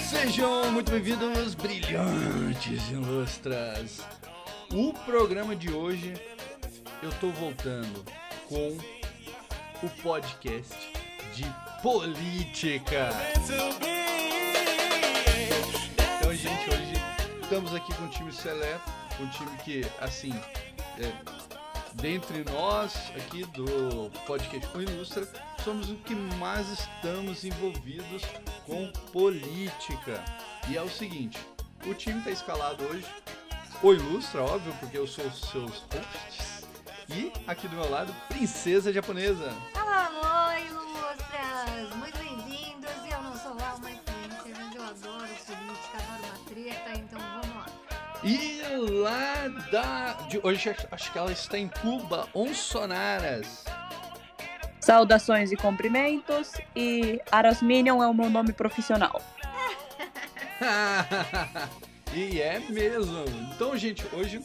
Sejam muito bem-vindos, brilhantes ilustras. O programa de hoje eu tô voltando com o podcast de política. Então, gente, hoje estamos aqui com um time seleto, um time que, assim, é, dentre nós aqui do podcast com Ilustra, somos o que mais estamos envolvidos com política. E é o seguinte, o time está escalado hoje, o Ilustra, óbvio, porque eu sou os seus hosts, e aqui do meu lado, Princesa Japonesa. Alô, da. De hoje acho que ela está em Cuba, Onsonaras. Saudações e cumprimentos. E Arasminion é o meu nome profissional. e é mesmo. Então, gente, hoje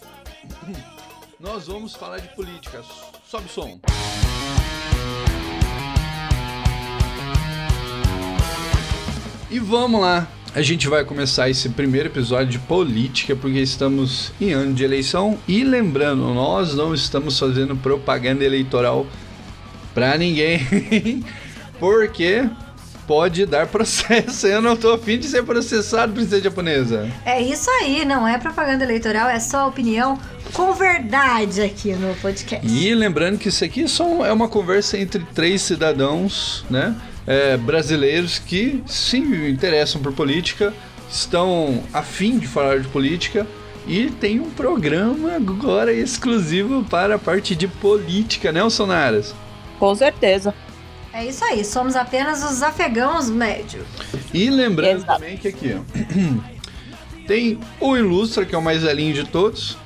nós vamos falar de política. Sobe o som. E vamos lá. A gente vai começar esse primeiro episódio de política porque estamos em ano de eleição e lembrando, nós não estamos fazendo propaganda eleitoral pra ninguém, porque pode dar processo. Eu não tô afim de ser processado, princesa japonesa. É isso aí, não é propaganda eleitoral, é só opinião com verdade aqui no podcast. E lembrando que isso aqui só é uma conversa entre três cidadãos, né? É, brasileiros que se interessam por política, estão afim de falar de política e tem um programa agora exclusivo para a parte de política, né, Sonaras? Com certeza. É isso aí, somos apenas os afegãos médios. E lembrando Exato. também que aqui, ó, tem o Ilustra, que é o mais velhinho de todos,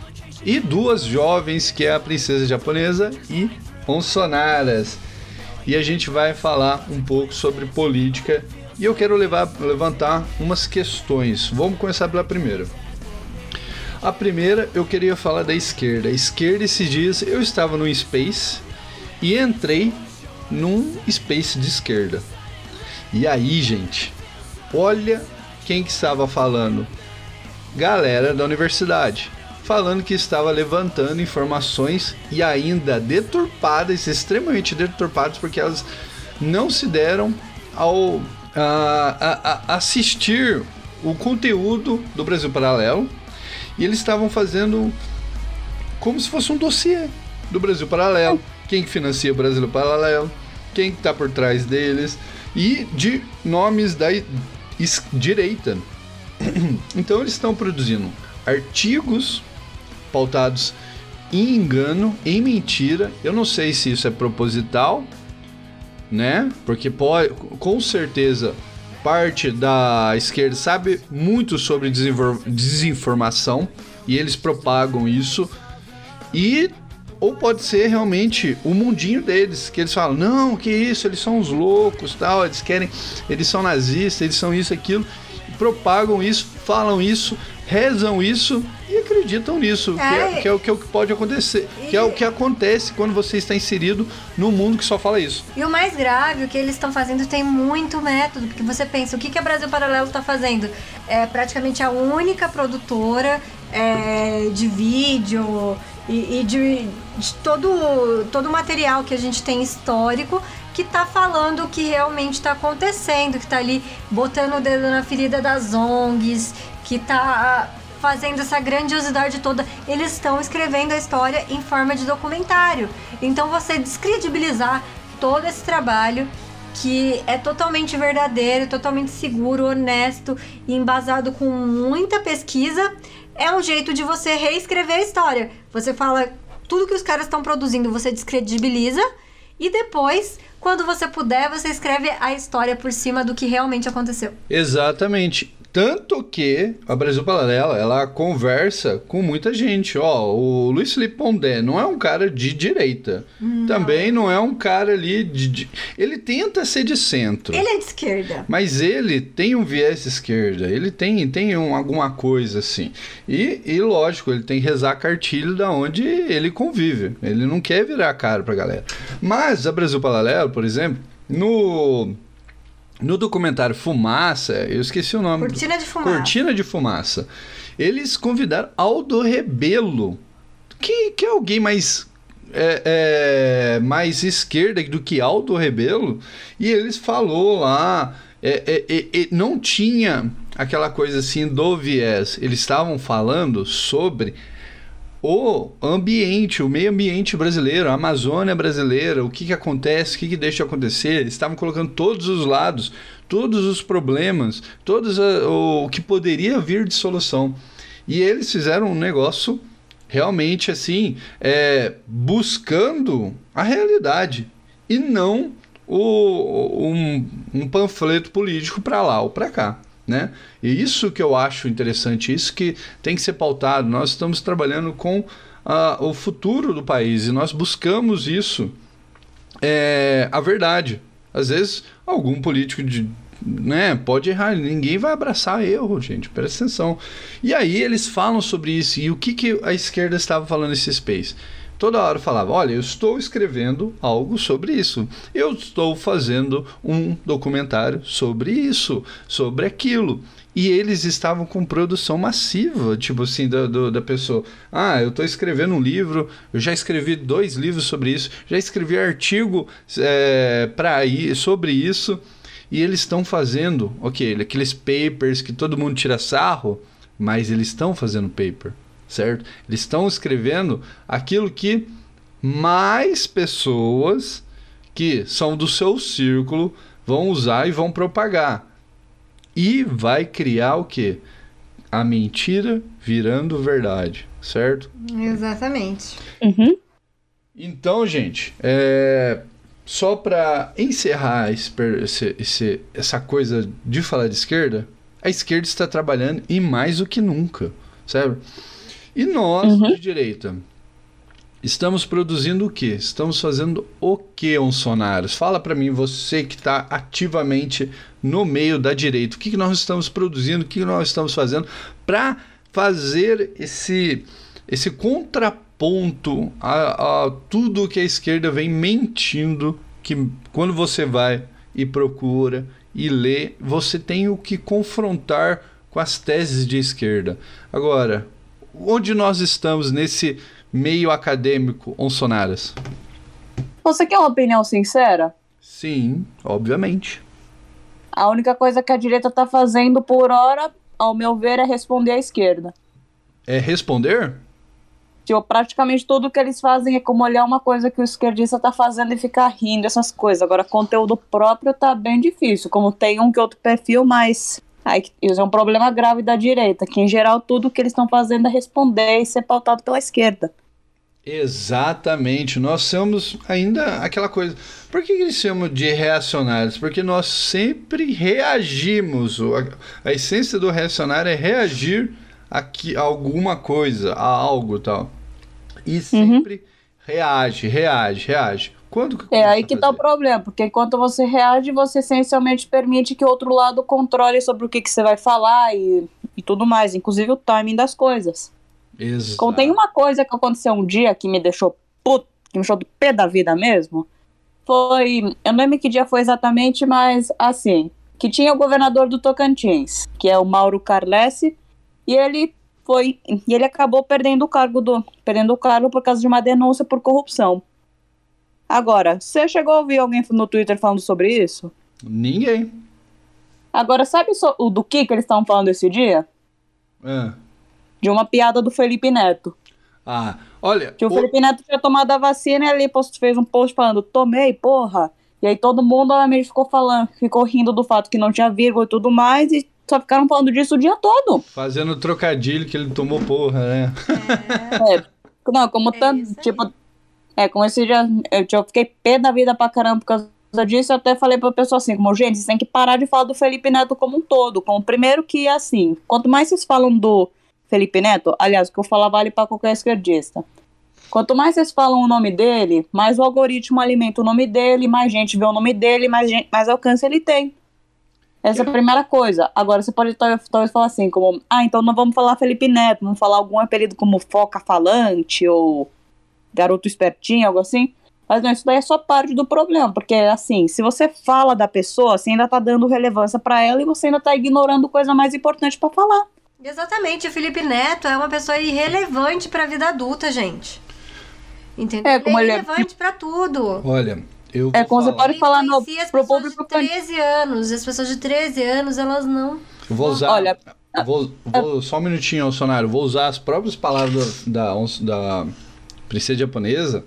e duas jovens, que é a princesa japonesa e Onsonaras. E a gente vai falar um pouco sobre política e eu quero levar, levantar umas questões. Vamos começar pela primeira. A primeira eu queria falar da esquerda. A esquerda esses dias eu estava no Space e entrei num Space de esquerda. E aí, gente, olha quem que estava falando. Galera da universidade. Falando que estava levantando informações e ainda deturpadas, extremamente deturpadas, porque elas não se deram ao a- a- a- assistir o conteúdo do Brasil Paralelo e eles estavam fazendo como se fosse um dossiê do Brasil Paralelo, quem que financia o Brasil Paralelo, quem que tá por trás deles e de nomes da direita. Então eles estão produzindo artigos pautados em engano, em mentira. Eu não sei se isso é proposital, né? Porque pode, com certeza parte da esquerda sabe muito sobre desinfor- desinformação e eles propagam isso. E ou pode ser realmente o mundinho deles, que eles falam: "Não, que isso, eles são os loucos, tal, eles querem, eles são nazistas, eles são isso aquilo". Propagam isso, falam isso, rezam isso e acreditam nisso, que, é, É. que é o que é o que pode acontecer, que é o que acontece quando você está inserido no mundo que só fala isso. E o mais grave, o que eles estão fazendo tem muito método, porque você pensa, o que, que a Brasil Paralelo está fazendo? É praticamente a única produtora é, de vídeo e, e de, de todo, todo o material que a gente tem histórico que tá falando o que realmente está acontecendo, que tá ali botando o dedo na ferida das ONGs, que tá fazendo essa grandiosidade toda. Eles estão escrevendo a história em forma de documentário. Então você descredibilizar todo esse trabalho que é totalmente verdadeiro, totalmente seguro, honesto e embasado com muita pesquisa, é um jeito de você reescrever a história. Você fala tudo que os caras estão produzindo, você descredibiliza e depois, quando você puder, você escreve a história por cima do que realmente aconteceu. Exatamente. Tanto que a Brasil Paralelo, ela conversa com muita gente. Ó, o Luiz Felipe Pondé não é um cara de direita. Também não é um cara ali de, de- Ele tenta ser de centro. Ele é de esquerda. Mas ele tem um viés de esquerda, ele tem, tem um- alguma coisa assim. E, e lógico, ele tem que rezar cartilho da onde ele convive. Ele não quer virar cara pra galera. Mas a Brasil Paralelo, por exemplo, no, no documentário Fumaça, eu esqueci o nome. Cortina de fumaça. Cortina de Fumaça. Eles convidaram Aldo Rebelo, que, que é alguém mais é, é, mais esquerda do que Aldo Rebelo, e eles falou lá, é, é, é, é, não tinha aquela coisa assim do viés, eles estavam falando sobre o ambiente, o meio ambiente brasileiro, a Amazônia brasileira, o que, que acontece, o que, que deixa de acontecer. Eles estavam colocando todos os lados, todos os problemas, todos a- o que poderia vir de solução. E eles fizeram um negócio realmente assim, é, buscando a realidade e não o, um, um panfleto político para lá ou para cá. Né? E isso que eu acho interessante, isso que tem que ser pautado. Nós estamos trabalhando com ah, o futuro do país e nós buscamos isso, é, a verdade. Às vezes, algum político de, né, pode errar, ninguém vai abraçar erro, gente, presta atenção. E aí eles falam sobre isso, e o que, que a esquerda estava falando nesse space? Toda hora falava: Olha, eu estou escrevendo algo sobre isso, eu estou fazendo um documentário sobre isso, sobre aquilo. E eles estavam com produção massiva, tipo assim, da, do- da pessoa. Ah, eu estou escrevendo um livro, eu já escrevi dois livros sobre isso, já escrevi artigo é, pra ir sobre isso. E eles estão fazendo, ok, aqueles papers que todo mundo tira sarro, mas eles estão fazendo paper, certo? Eles estão escrevendo aquilo que mais pessoas que são do seu círculo vão usar e vão propagar. E vai criar o quê? A mentira virando verdade, certo? Exatamente. Uhum. Então, gente, é, só para encerrar esse esse- esse- essa coisa de falar de esquerda, a esquerda está trabalhando e mais do que nunca, sabe? E nós, Uhum. de direita, estamos produzindo o quê? Estamos fazendo o que, Onsonaros? Fala para mim, você que está ativamente no meio da direita, o que, que nós estamos produzindo, o que, que nós estamos fazendo para fazer esse, esse contraponto a, a tudo que a esquerda vem mentindo, que quando você vai e procura e lê, você tem o que confrontar com as teses de esquerda. Agora, onde nós estamos nesse meio acadêmico, Onsonaras? Você quer uma opinião sincera? Sim, obviamente. A única coisa que a direita tá fazendo por hora, ao meu ver, é responder à esquerda. É responder? Tipo, praticamente tudo que eles fazem é como olhar uma coisa que o esquerdista tá fazendo e ficar rindo, essas coisas. Agora, conteúdo próprio tá bem difícil. Como tem um que outro perfil, mas. Aí, isso é um problema grave da direita, que em geral tudo que eles estão fazendo é responder e ser pautado pela esquerda. Exatamente. Nós somos ainda aquela coisa. Por que eles chamam de reacionários? Porque nós sempre reagimos. A, a essência do reacionário é reagir a, que- a alguma coisa, a algo tal. E sempre reage, reage, reage. Quando que É aí que tá o problema, porque enquanto você reage, você essencialmente permite que o outro lado controle sobre o que, que você vai falar e, e tudo mais, inclusive o timing das coisas. Exato. Como tem uma coisa que aconteceu um dia que me deixou puto, que me deixou do pé da vida mesmo, foi. Eu não lembro que dia foi exatamente, mas assim, que tinha o governador do Tocantins, que é o Mauro Carlesse, e ele foi. E ele acabou perdendo o cargo do. Perdendo o cargo por causa de uma denúncia por corrupção. Agora, você chegou a ouvir alguém no Twitter falando sobre isso? Ninguém. Agora, sabe so- o do que, que eles estavam falando esse dia? Ah, De uma piada do Felipe Neto. Ah, olha. Que o o- Felipe Neto tinha tomado a vacina e ele post- fez um post falando, tomei, porra. E aí todo mundo obviamente ficou falando, ficou rindo do fato que não tinha vírgula e tudo mais, e só ficaram falando disso o dia todo. Fazendo trocadilho que ele tomou porra, né? É, não, como É tanto, tipo, é, como esse dia, eu, eu fiquei pé da vida pra caramba por causa disso, eu até falei pra pessoa assim, como, gente, vocês têm que parar de falar do Felipe Neto como um todo. Como primeiro que, assim, quanto mais vocês falam do Felipe Neto, aliás, o que eu falar vale pra qualquer esquerdista. Quanto mais vocês falam o nome dele, mais o algoritmo alimenta o nome dele, mais gente vê o nome dele, mais, gente, mais alcance ele tem. Essa é a primeira coisa. Agora você pode tal- talvez falar assim, como, ah, então não vamos falar Felipe Neto, vamos falar algum apelido como Foca Falante ou Garoto Espertinho, algo assim. Mas não, isso daí é só parte do problema, porque assim, se você fala da pessoa, você ainda tá dando relevância pra ela e você ainda tá ignorando coisa mais importante pra falar. Exatamente, o Felipe Neto é uma pessoa irrelevante pra vida adulta, gente. Entendeu? É, como ele é ele é- irrelevante pra tudo. Olha, eu É como você falar- pode falar no, as pro pessoas público de 13 anos. As pessoas de 13 anos, elas não. Eu vou usar. Olha, vou, vou- só um minutinho, Bolsonaro. Vou usar as próprias palavras da, da, da princesa japonesa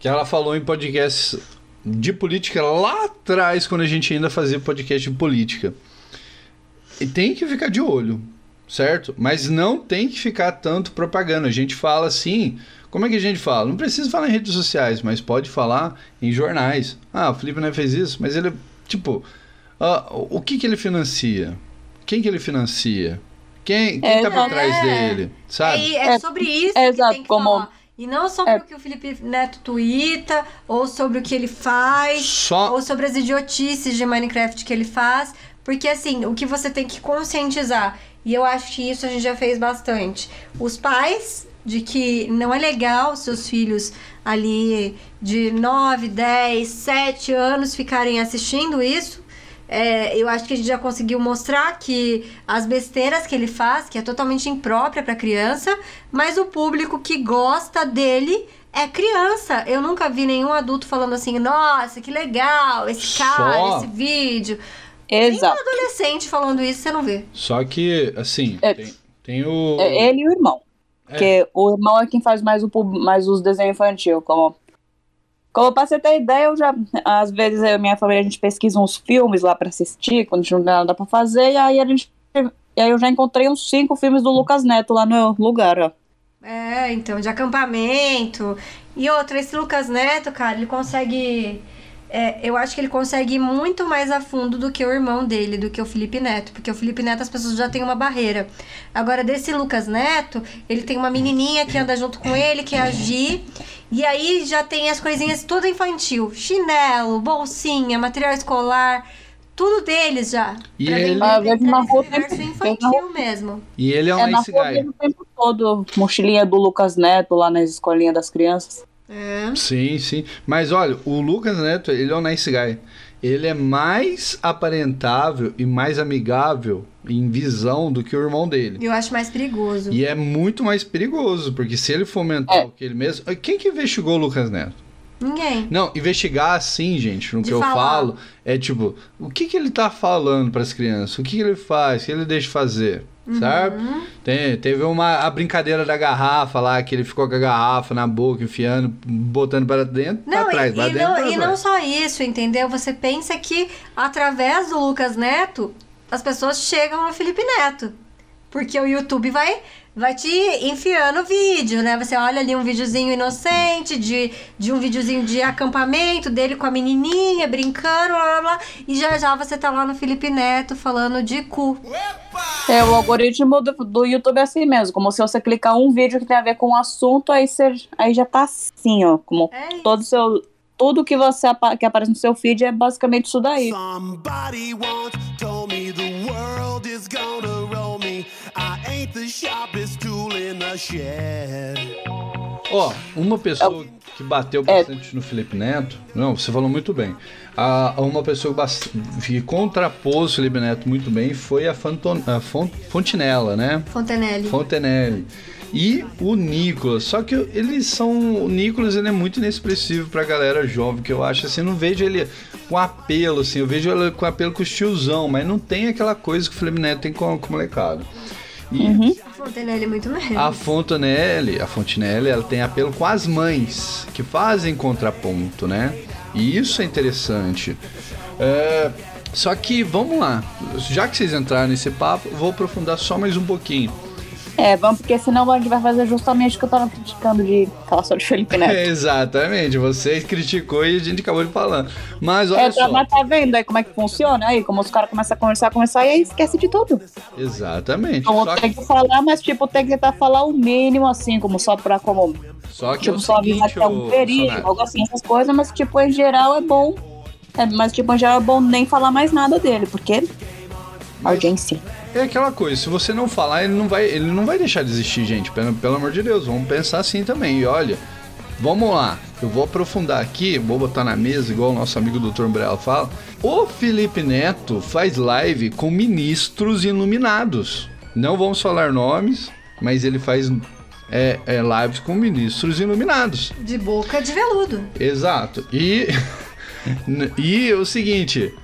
que ela falou em podcasts de política lá atrás, quando a gente ainda fazia podcast de política. E tem que ficar de olho, certo? Mas não tem que ficar tanto propaganda. A gente fala assim. Como é que a gente fala? Não precisa falar em redes sociais, mas pode falar em jornais. Ah, o Felipe não fez isso, mas ele, tipo, ah, o que que ele financia? Quem que ele financia? Quem, quem É, tá por trás É. dele? Sabe? É, é É, sobre isso é que exato, tem que como- falar. E não sobre é. o que o Felipe Neto twitta, ou sobre o que ele faz, Só ou sobre as idiotices de Minecraft que ele faz. Porque, assim, o que você tem que conscientizar, e eu acho que isso a gente já fez bastante, os pais de que não é legal seus filhos ali de 9, 10, 7 anos ficarem assistindo isso. É, eu acho que a gente já conseguiu mostrar que as besteiras que ele faz, que é totalmente imprópria para criança, mas o público que gosta dele é criança. Eu nunca vi nenhum adulto falando assim: nossa, que legal, esse cara, Só- esse vídeo. Nenhum Exato. adolescente falando isso, você não vê. Só que, assim, É. tem, tem o. É ele e o irmão. É. Porque o irmão é quem faz mais, o, mais os desenhos infantil. Como, como pra você ter ideia, eu já. Às vezes eu e minha família a gente pesquisa uns filmes lá pra assistir, quando a gente não tem nada pra fazer, e aí a gente. E aí eu já encontrei uns cinco filmes do Lucas Neto lá no lugar, ó. É, então, de acampamento. E outra, esse Lucas Neto, cara, ele consegue. É, eu acho que ele consegue ir muito mais a fundo do que o irmão dele, do que o Felipe Neto. Porque o Felipe Neto as pessoas já têm uma barreira. Agora, desse Lucas Neto, ele tem uma menininha que anda junto com ele, que é a Gi. E aí já tem as coisinhas tudo infantil: chinelo, bolsinha, material escolar. Tudo deles já. E pra ele- Ah, rua universo sempre- infantil mesmo. E ele é um É nice guy. o tempo todo, mochilinha do Lucas Neto lá nas escolinhas das crianças. É. Sim, sim. Mas olha, o Lucas Neto, ele é um nice guy. Ele é mais aparentável e mais amigável em visão do que o irmão dele. Eu acho mais perigoso. E é muito mais perigoso, porque se ele fomentar É. o que ele mesmo. Quem que investigou o Lucas Neto? Ninguém. Não, investigar assim, gente, no De que eu falar. falo, é tipo, o que que ele tá falando pras crianças? O que que ele faz? O que ele deixa fazer? Uhum. Sabe? Tem, teve uma a brincadeira da garrafa lá, que ele ficou com a garrafa na boca, enfiando, botando para dentro, Não, pra trás, e, pra e dentro, não, pra e trás. não só isso, entendeu? Você pensa que através do Lucas Neto, as pessoas chegam no Felipe Neto. Porque o YouTube vai, vai te enfiando vídeo, né? Você olha ali um videozinho inocente, de, de um videozinho de acampamento dele com a menininha, brincando, blá blá blá. E já já você tá lá no Felipe Neto falando de cu. É, o algoritmo do, do YouTube é assim mesmo, como se você clicar um vídeo que tem a ver com o assunto, aí, você, aí já tá assim, ó, como É todo o seu... Tudo que você que aparece no seu feed é basicamente isso daí. Somebody once told me the world is gonna roll me. I ain't the sharpest Ó, uma pessoa que bateu É. bastante no Felipe Neto, não, você falou muito bem. A, uma pessoa que, contrapôs o Felipe Neto muito bem foi a, Fanton, a Fon- Fontinella, né? Fontenelle. Fontenelle. E o Nicolas. Só que eles são. O Nicolas ele é muito inexpressivo pra galera jovem, que eu acho assim. Eu não vejo ele com apelo, assim. Eu vejo ele com apelo com o tiozão, mas não tem aquela coisa que o Felipe Neto tem com, com o molecado. E Fontenelle é muito mesmo. a Fontenelle, a Fontenelle, ela tem apelo com as mães, que fazem contraponto, né? E isso é interessante. É, só que, vamos lá. Já que vocês entraram nesse papo, vou aprofundar só mais um pouquinho. É, vamos, porque senão a gente vai fazer justamente o que eu tava criticando de falar sobre Felipe Neto. Exatamente, você criticou e a gente acabou de falar. Mas olha É, só. mas tá vendo aí como é que funciona? Aí, como os caras começam a conversar, conversar, e aí esquece de tudo. Exatamente. Então Só tem que, que falar, mas tipo, tem que tentar falar o mínimo, assim, como só pra como. só que é Tipo, o só avisar que é um perigo, algo assim, essas coisas, mas tipo, em geral é bom. É, mas tipo, em geral é bom nem falar mais nada dele, porque. Audiência. É aquela coisa, se você não falar, ele não vai, ele não vai deixar de existir, gente. Pelo, pelo amor de Deus, vamos pensar assim também. E olha, vamos lá. Eu vou aprofundar aqui, vou botar na mesa, igual o nosso amigo Dr. Umbrella fala. O Felipe Neto faz live com ministros iluminados. Não vamos falar nomes, mas ele faz é, é, lives com ministros iluminados. De boca de veludo. Exato. E, e é o seguinte,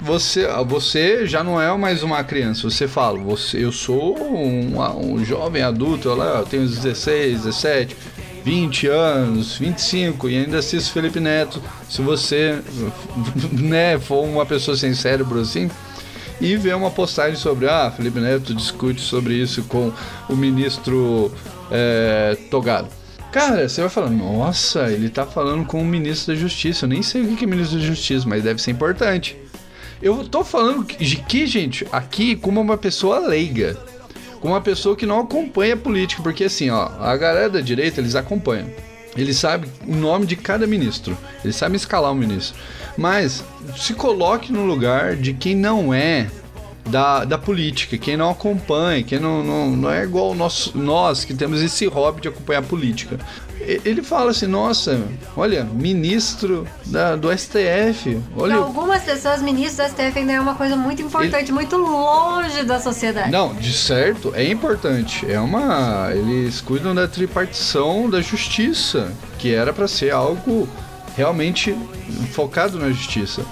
você, você já não é mais uma criança. Você fala, você, eu sou um, um jovem adulto, lá, eu tenho 16, 17, 20 anos, 25 e ainda assisto Felipe Neto. Se você né, for uma pessoa sem cérebro assim, e ver uma postagem sobre ah, Felipe Neto discute sobre isso com o ministro é, Togado. Cara, você vai falar, nossa, ele tá falando com o ministro da Justiça. Eu nem sei o que é ministro da Justiça, mas deve ser importante. Eu tô falando de que, gente, aqui como uma pessoa leiga. Como uma pessoa que não acompanha a política. Porque assim, ó, a galera da direita, eles acompanham. Eles sabem o nome de cada ministro. Eles sabem escalar o ministro. Mas se coloque no lugar de quem não é da, da política, quem não acompanha, quem não, não, não é igual nós, nós que temos esse hobby de acompanhar a política. Ele fala assim, nossa, olha, ministro da, do STF, olha... algumas pessoas, ministros do STF ainda é uma coisa muito importante, muito longe da sociedade. Não, de certo, é importante. É uma. Eles cuidam da tripartição da justiça, que era para ser algo realmente focado na justiça.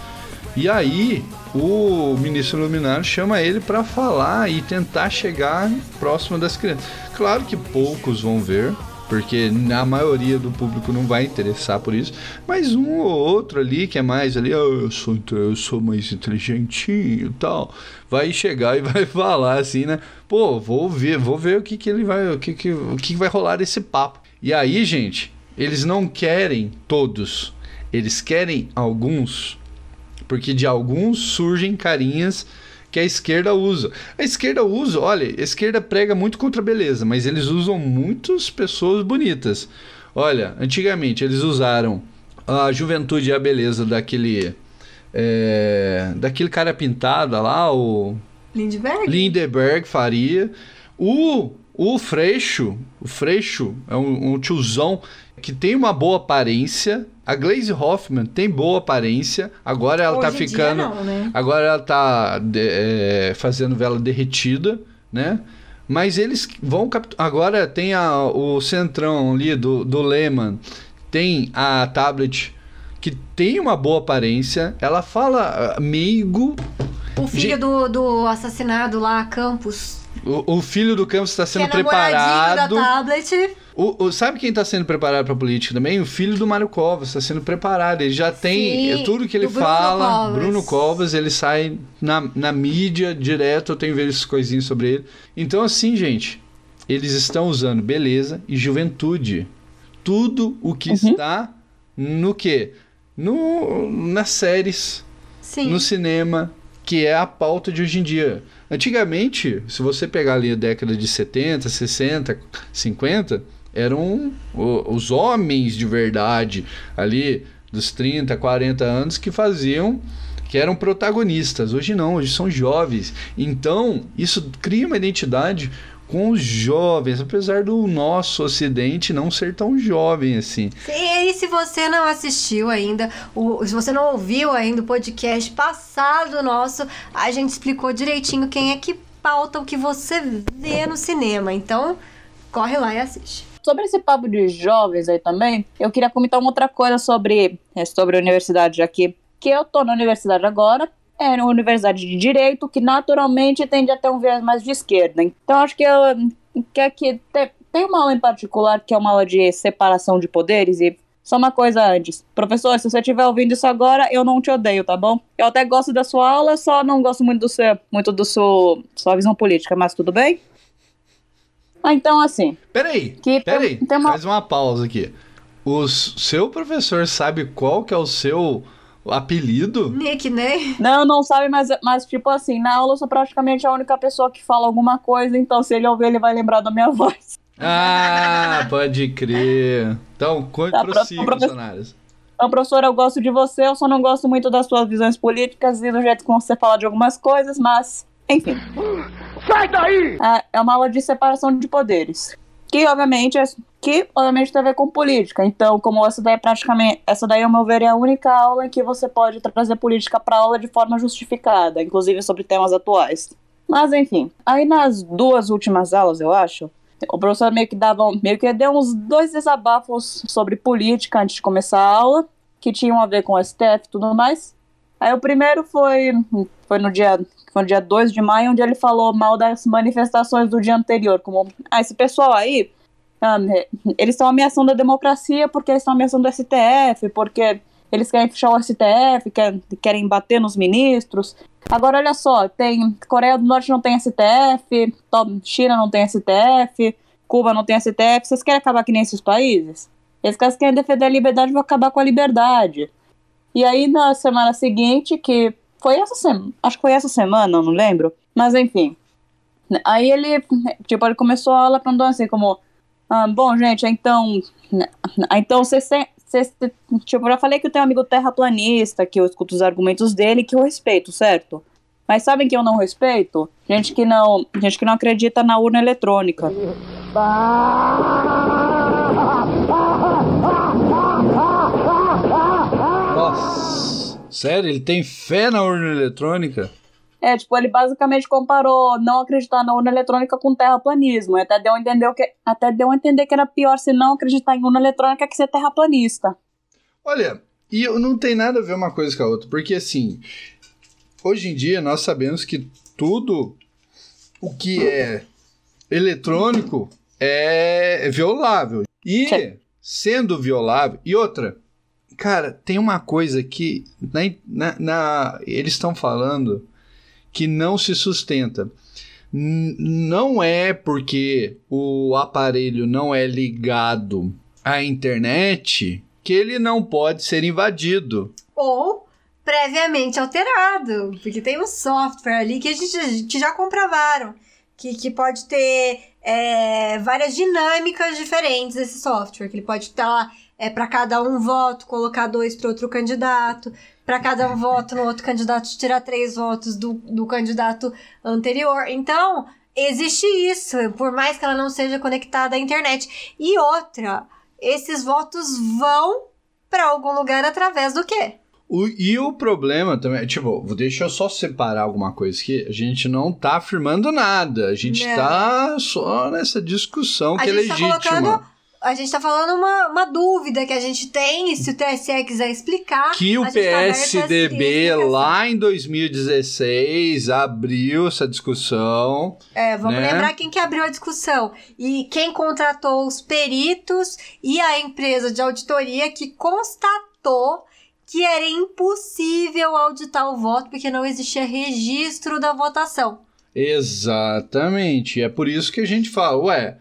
E aí, o ministro Iluminado chama ele para falar e tentar chegar próximo das crianças. Claro que poucos vão ver, porque a maioria do público não vai interessar por isso, mas um ou outro ali que é mais ali, "Ah, eu sou eu sou mais inteligentinho e tal, vai chegar e vai falar assim, né? Pô, vou ver, vou ver o que que ele vai, o que que o que vai rolar desse papo. E aí, gente, eles não querem todos, eles querem alguns porque de alguns surgem carinhas que a esquerda usa. A esquerda usa, olha, a esquerda prega muito contra a beleza, mas eles usam muitas pessoas bonitas. Olha, antigamente eles usaram a juventude e a beleza daquele. é, daquele cara pintado lá, o Lindbergh? Lindeberg faria. O, o Freixo, o Freixo é um, um tiozão que tem uma boa aparência. A Glaze Hoffman tem boa aparência. Agora ela tá Hoje dia ficando. não, né? Agora ela tá de- é, fazendo vela derretida, né? Mas eles vão capturar. Agora tem a, o centrão ali do, do Lehman. Tem a tablet que tem uma boa aparência. Ela fala ah, meigo. O filho Gente- do, do assassinado lá, Campos. O, o filho do Campos está Que sendo é namoradinho preparado. da tablet. O, o- sabe quem está sendo preparado para política também? O filho do Mário Covas está sendo preparado. Ele já tem Sim, é tudo que ele Bruno fala. Covas. Bruno Covas, ele sai na, na mídia direto. Eu tenho visto essas coisinhas sobre ele. Então, assim, gente, eles estão usando beleza e juventude. Tudo o que está no quê? No, nas séries Sim. no cinema, que é a pauta de hoje em dia. Antigamente, se você pegar ali a década de 70, 60, 50, eram os homens de verdade ali dos 30, 40 anos que faziam que eram protagonistas. Hoje não, hoje são jovens. Então, isso cria uma identidade com os jovens, apesar do nosso ocidente não ser tão jovem assim. E aí, se você não assistiu ainda, o, se você não ouviu ainda o podcast passado nosso, a gente explicou direitinho quem é que pauta o que você vê no cinema. Então, corre lá e assiste. Sobre esse papo de jovens aí também, eu queria comentar uma outra coisa sobre, é, sobre a universidade aqui. Que eu tô na universidade agora, é uma universidade de direito, que naturalmente tende a ter um viés mais de esquerda. Então acho que eu que aqui te- tem uma aula em particular que é uma aula de separação de poderes e só uma coisa antes. Professor, se você estiver ouvindo isso agora, eu não te odeio, tá bom? Eu até gosto da sua aula, só não gosto muito do seu, muito do seu, sua visão política, mas tudo bem? Ah, então assim, Peraí, Que tem- peraí, tem uma- faz uma pausa aqui. O seu professor sabe qual que é o seu apelido? Nick, né? não, não sabe, mas, mas tipo assim, na aula eu sou praticamente a única pessoa que fala alguma coisa, então se ele ouvir, ele vai lembrar da minha voz. Ah, pode crer. Então, conte Tá, prossiga, funcionários. Então, professor, eu gosto de você, eu só não gosto muito das suas visões políticas e do jeito que você fala de algumas coisas, mas, enfim. Sai daí! É, é uma aula de separação de poderes. Que, obviamente, é, que, obviamente, tem a ver com política. Então, como essa daí é praticamente. Essa daí, ao meu ver, é a única aula em que você pode trazer política para aula de forma justificada, inclusive sobre temas atuais. Mas, enfim. Aí, nas duas últimas aulas, eu acho, o professor meio que dava, meio que deu uns dois desabafos sobre política antes de começar a aula, que tinham a ver com o STF e tudo mais. Aí o primeiro foi, foi no dia foi no dia 2 de maio, onde ele falou mal das manifestações do dia anterior, como, ah, esse pessoal aí, ah, eles estão ameaçando a democracia porque eles estão ameaçando o STF, porque eles querem fechar o STF, quer, querem bater nos ministros. Agora, olha só, tem Coreia do Norte não tem STF, China não tem STF, Cuba não tem STF. Vocês querem acabar que nem esses países? Esses caras querem defender a liberdade vão acabar com a liberdade. E aí, na semana seguinte, que foi essa semana, acho que foi essa semana, não lembro, mas enfim. Aí ele, tipo, ele começou a aula perguntando assim, como, ah, bom, gente, então, ah, então vocês, tipo, eu já falei que eu tenho um amigo terraplanista, que eu escuto os argumentos dele, que eu respeito, certo? Mas sabem que eu não respeito? Gente que não, gente que não acredita na urna eletrônica. Nossa, sério? Ele tem fé na urna eletrônica? É, tipo, ele basicamente comparou não acreditar na urna eletrônica com terraplanismo. Até deu a entender que, até deu a entender que era pior se não acreditar em urna eletrônica que ser terraplanista. Olha, e não tem nada a ver uma coisa com a outra, porque assim, hoje em dia nós sabemos que tudo o que é eletrônico é violável. E sendo violável, e outra, cara, tem uma coisa que na, na- na- eles estão falando que não se sustenta. N- Não é porque o aparelho não é ligado à internet que ele não pode ser invadido. Ou previamente alterado. Porque tem um software ali que a gente que já comprovaram. Que, que pode ter é, várias dinâmicas diferentes esse software. Que ele pode estar lá é, para cada um voto, colocar dois para outro candidato. Para cada um voto no outro candidato, tirar três votos do, do candidato anterior. Então, existe isso, por mais que ela não seja conectada à internet. E outra, esses votos vão para algum lugar através do quê? O- e o problema também, tipo, deixa eu só separar alguma coisa aqui. A gente não tá afirmando nada. A gente Não. tá só nessa discussão A que é tá legítima. colocando- A gente tá falando uma, uma dúvida que a gente tem, e se o TSE quiser explicar. Que o gente tá aberto a PSDB explicação. lá em 2016 abriu essa discussão. É, vamos né? lembrar quem que abriu a discussão. E quem contratou os peritos e a empresa de auditoria que constatou que era impossível auditar o voto porque não existia registro da votação. Exatamente. É por isso que a gente fala, ué,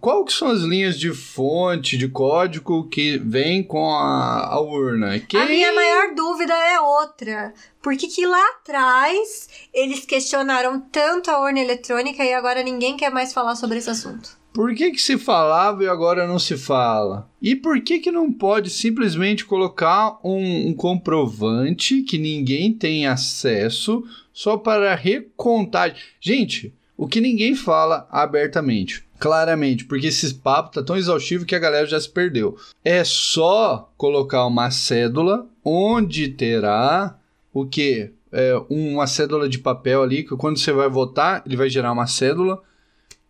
qual que são as linhas de fonte, de código que vem com a, a urna? Quem... A minha maior dúvida é outra. Por que, que lá atrás eles questionaram tanto a urna eletrônica e agora ninguém quer mais falar sobre esse assunto? Por que, que se falava e agora não se fala? E por que, que não pode simplesmente colocar um, um comprovante que ninguém tem acesso só para recontagem? Gente, o que ninguém fala abertamente, claramente, porque esse papo tá tão exaustivo que a galera já se perdeu. É só colocar uma cédula onde terá o quê? É, uma cédula de papel ali, que quando você vai votar, ele vai gerar uma cédula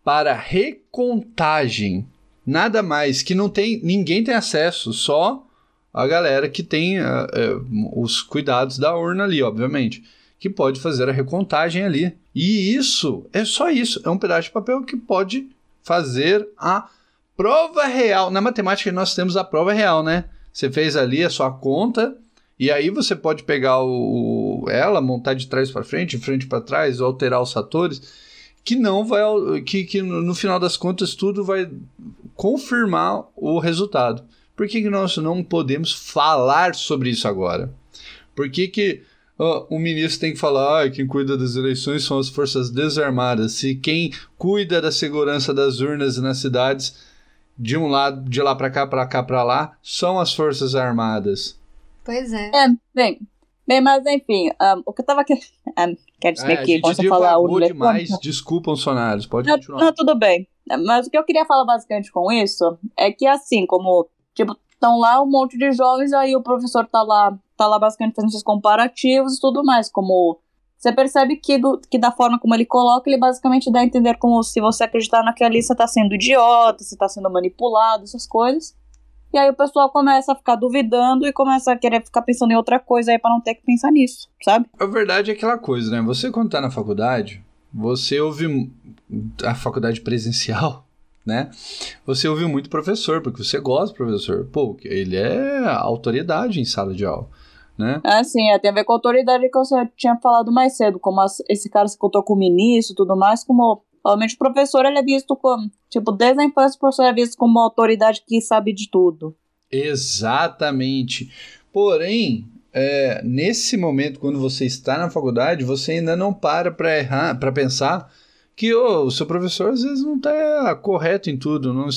para recontagem. Nada mais, que não tem, ninguém tem acesso, só a galera que tem ah, eh, os cuidados da urna ali, obviamente, que pode fazer a recontagem ali. E isso é só isso, é um pedaço de papel que pode fazer a prova real. Na matemática nós temos a prova real, né? Você fez ali a sua conta e aí você pode pegar o, ela, montar de trás para frente, de frente para trás, ou alterar os fatores que não vai. que, que no final das contas tudo vai confirmar o resultado. Por que, que nós não podemos falar sobre isso agora? Por que, que o ministro tem que falar ah, quem cuida das eleições são as forças desarmadas, se quem cuida da segurança das urnas nas cidades, de um lado, de lá para cá, para cá, para lá, são as forças armadas? Pois é. É, bem, bem, mas enfim, um, o que eu tava querendo. Um, quer dizer É, a que gente quando você falar o demais, desculpa, funcionários, pode Não, continuar. não, tudo bem. Mas o que eu queria falar basicamente com isso é que assim, como, tipo, estão lá um monte de jovens, aí o professor tá lá, tá lá basicamente fazendo esses comparativos e tudo mais, como você percebe que, do, que da forma como ele coloca, ele basicamente dá a entender como se você acreditar naquela lista tá sendo idiota, se tá sendo manipulado, essas coisas. E aí o pessoal começa a ficar duvidando e começa a querer ficar pensando em outra coisa aí pra não ter que pensar nisso, sabe? A verdade é aquela coisa, né? Você quando tá na faculdade, você ouve a faculdade presencial, né? Você ouve muito professor, porque você gosta do professor. Pô, ele é autoridade em sala de aula, né? É, sim, é, tem a ver com a autoridade que você tinha falado mais cedo, como as- esse cara se contou com o ministro e tudo mais, como realmente o professor ele é visto como, tipo, desde a infância o professor é visto como uma autoridade que sabe de tudo. Exatamente. Porém, é, nesse momento, quando você está na faculdade, você ainda não para para errar, para pensar que ô, o seu professor às vezes não está correto em tudo, não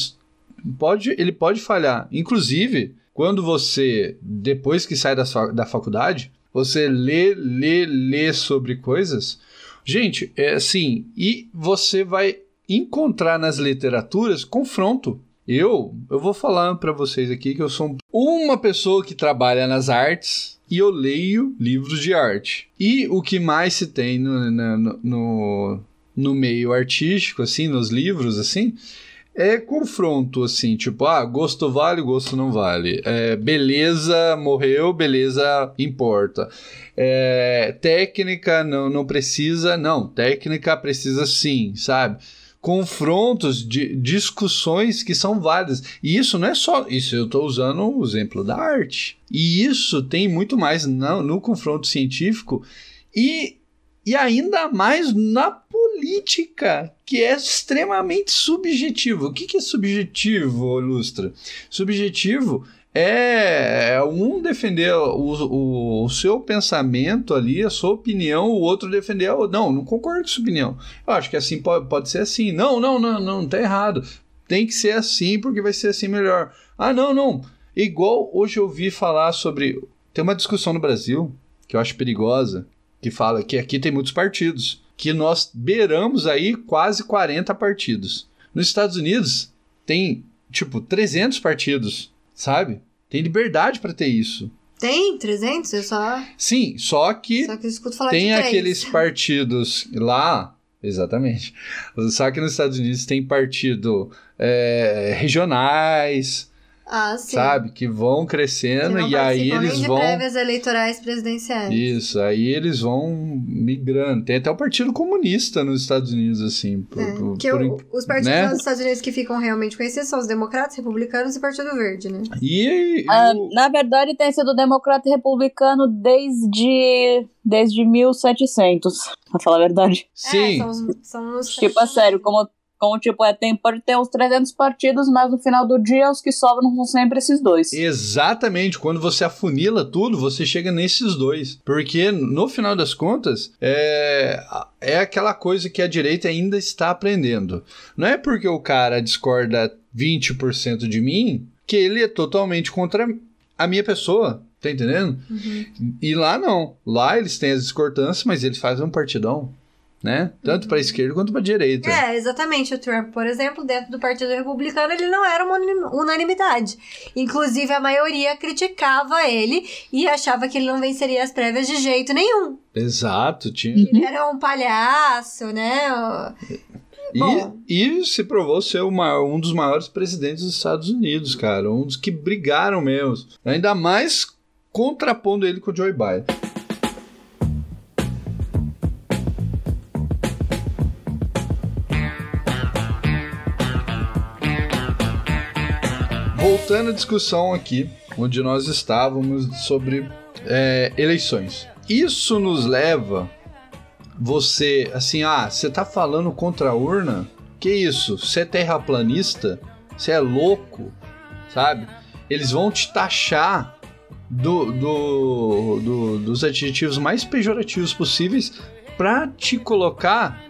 pode, ele pode falhar. Inclusive, quando você depois que sai da, faculdade, você lê, lê, lê sobre coisas. Gente, é assim, e você vai encontrar nas literaturas confronto. Eu, eu vou falar para vocês aqui que eu sou uma pessoa que trabalha nas artes e eu leio livros de arte. E o que mais se tem no, no, no, no meio artístico, assim, nos livros, assim, é confronto, assim, tipo, ah, gosto vale, gosto não vale. É, beleza morreu, beleza importa. É, técnica não, não precisa, não, técnica precisa sim, sabe? confrontos, de discussões que são válidas. E isso não é só. Isso eu estou usando o exemplo da arte. E isso tem muito mais no, no confronto científico e, e ainda mais na política, que é extremamente subjetivo. O que, que é subjetivo, Ilustra? Subjetivo é um defender o, o, o, seu pensamento ali, a sua opinião, o outro defender a. Não, não concordo com sua opinião. Eu acho que assim pode, pode ser assim. Não, não, não, não, tá errado. Tem que ser assim porque vai ser assim melhor. Ah, não, não. Igual hoje eu ouvi falar sobre. Tem uma discussão no Brasil que eu acho perigosa, que fala que aqui tem muitos partidos, que nós beiramos aí quase 40 partidos. Nos Estados Unidos tem tipo 300 partidos sabe? Tem liberdade para ter isso. Tem 300? Eu só. Sim, só que, só que eu escuto falar tem aqueles partidos lá, exatamente. Só que nos Estados Unidos tem partido é, regionais, ah, sim. sabe? Que vão crescendo que não e aí eles de vão. prévias eleitorais presidenciais. Isso, aí eles vão migrando. Tem até o Partido Comunista nos Estados Unidos, assim. Por, É, por- que por- o- os partidos né? nos Estados Unidos que ficam realmente conhecidos são os democratas, republicanos e Partido Verde, né? E, e Ah, o- na verdade, tem sido democrata e republicano desde, desde 1700, pra falar a verdade. sim, É, são são os Tipo, é sério, como, como tipo, é, tem, pode ter uns 300 partidos, mas no final do dia os que sobram são sempre esses dois. Exatamente, quando você afunila tudo, você chega nesses dois. Porque no final das contas, é, é aquela coisa que a direita ainda está aprendendo. Não é porque o cara discorda 20% de mim que ele é totalmente contra a minha pessoa. Tá entendendo? E lá não. Lá eles têm as discordâncias, mas eles fazem um partidão. Né? Tanto para esquerda quanto para direita. É, exatamente. O Trump, por exemplo, dentro do Partido Republicano, ele não era uma unanimidade. Inclusive, a maioria criticava ele e achava que ele não venceria as prévias de jeito nenhum. Exato, tinha. Ele era um palhaço, né? Bom. E, e se provou ser maior- um dos maiores presidentes dos Estados Unidos, cara. Um dos que brigaram mesmo. Ainda mais contrapondo ele com o Joe Biden. À discussão aqui, onde nós estávamos sobre é, eleições. Isso nos leva você, assim, ah, você tá falando contra a urna? Que isso? Você é terraplanista? Você é louco? Sabe? Eles vão te taxar do, do, do- dos adjetivos mais pejorativos possíveis pra te colocar.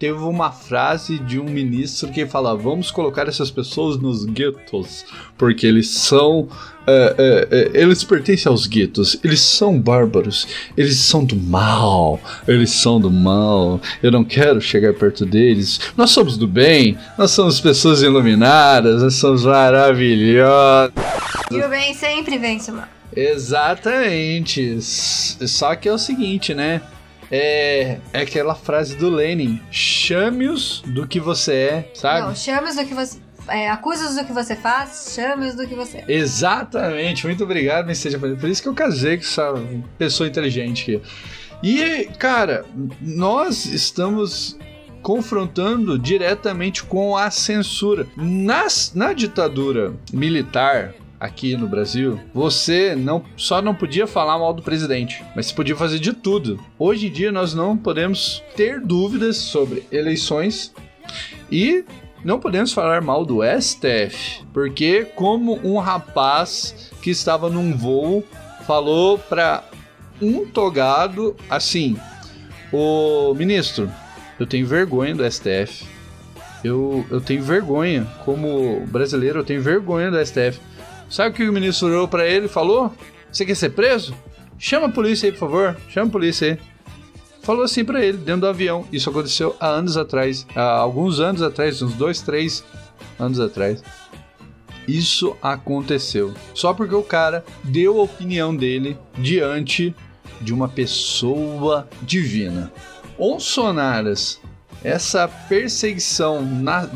Teve uma frase de um ministro que fala: vamos colocar essas pessoas nos guetos, porque eles são. é, é, é, eles pertencem aos guetos, eles são bárbaros, eles são do mal, eles são do mal, eu não quero chegar perto deles. Nós somos do bem, nós somos pessoas iluminadas, nós somos maravilhosos. E o bem sempre vence, mano. Exatamente. S- Só que é o seguinte, né? É, é aquela frase do Lenin: chame-os do que você é, sabe? Não, chame-os do que você. É, acuse-os do que você faz, chame-os do que você é. Exatamente, muito obrigado. Japonês. Por isso que eu casei com essa pessoa inteligente aqui. E, cara, nós estamos confrontando diretamente com a censura. Nas, na ditadura militar aqui no Brasil, você não só não podia falar mal do presidente, mas você podia fazer de tudo. Hoje em dia nós não podemos ter dúvidas sobre eleições e não podemos falar mal do STF, porque como um rapaz que estava num voo falou para um togado assim: "O ministro, eu tenho vergonha do STF. Eu, eu tenho vergonha, como brasileiro, eu tenho vergonha do STF. Sabe o que o ministro olhou pra ele e falou? Você quer ser preso? Chama a polícia aí, por favor. Chama a polícia aí. Falou assim pra ele, dentro do avião. Isso aconteceu há anos atrás. Há alguns anos atrás, uns dois, três anos atrás. Isso aconteceu. Só porque o cara deu a opinião dele diante de uma pessoa divina. Onsonaras, essa perseguição na,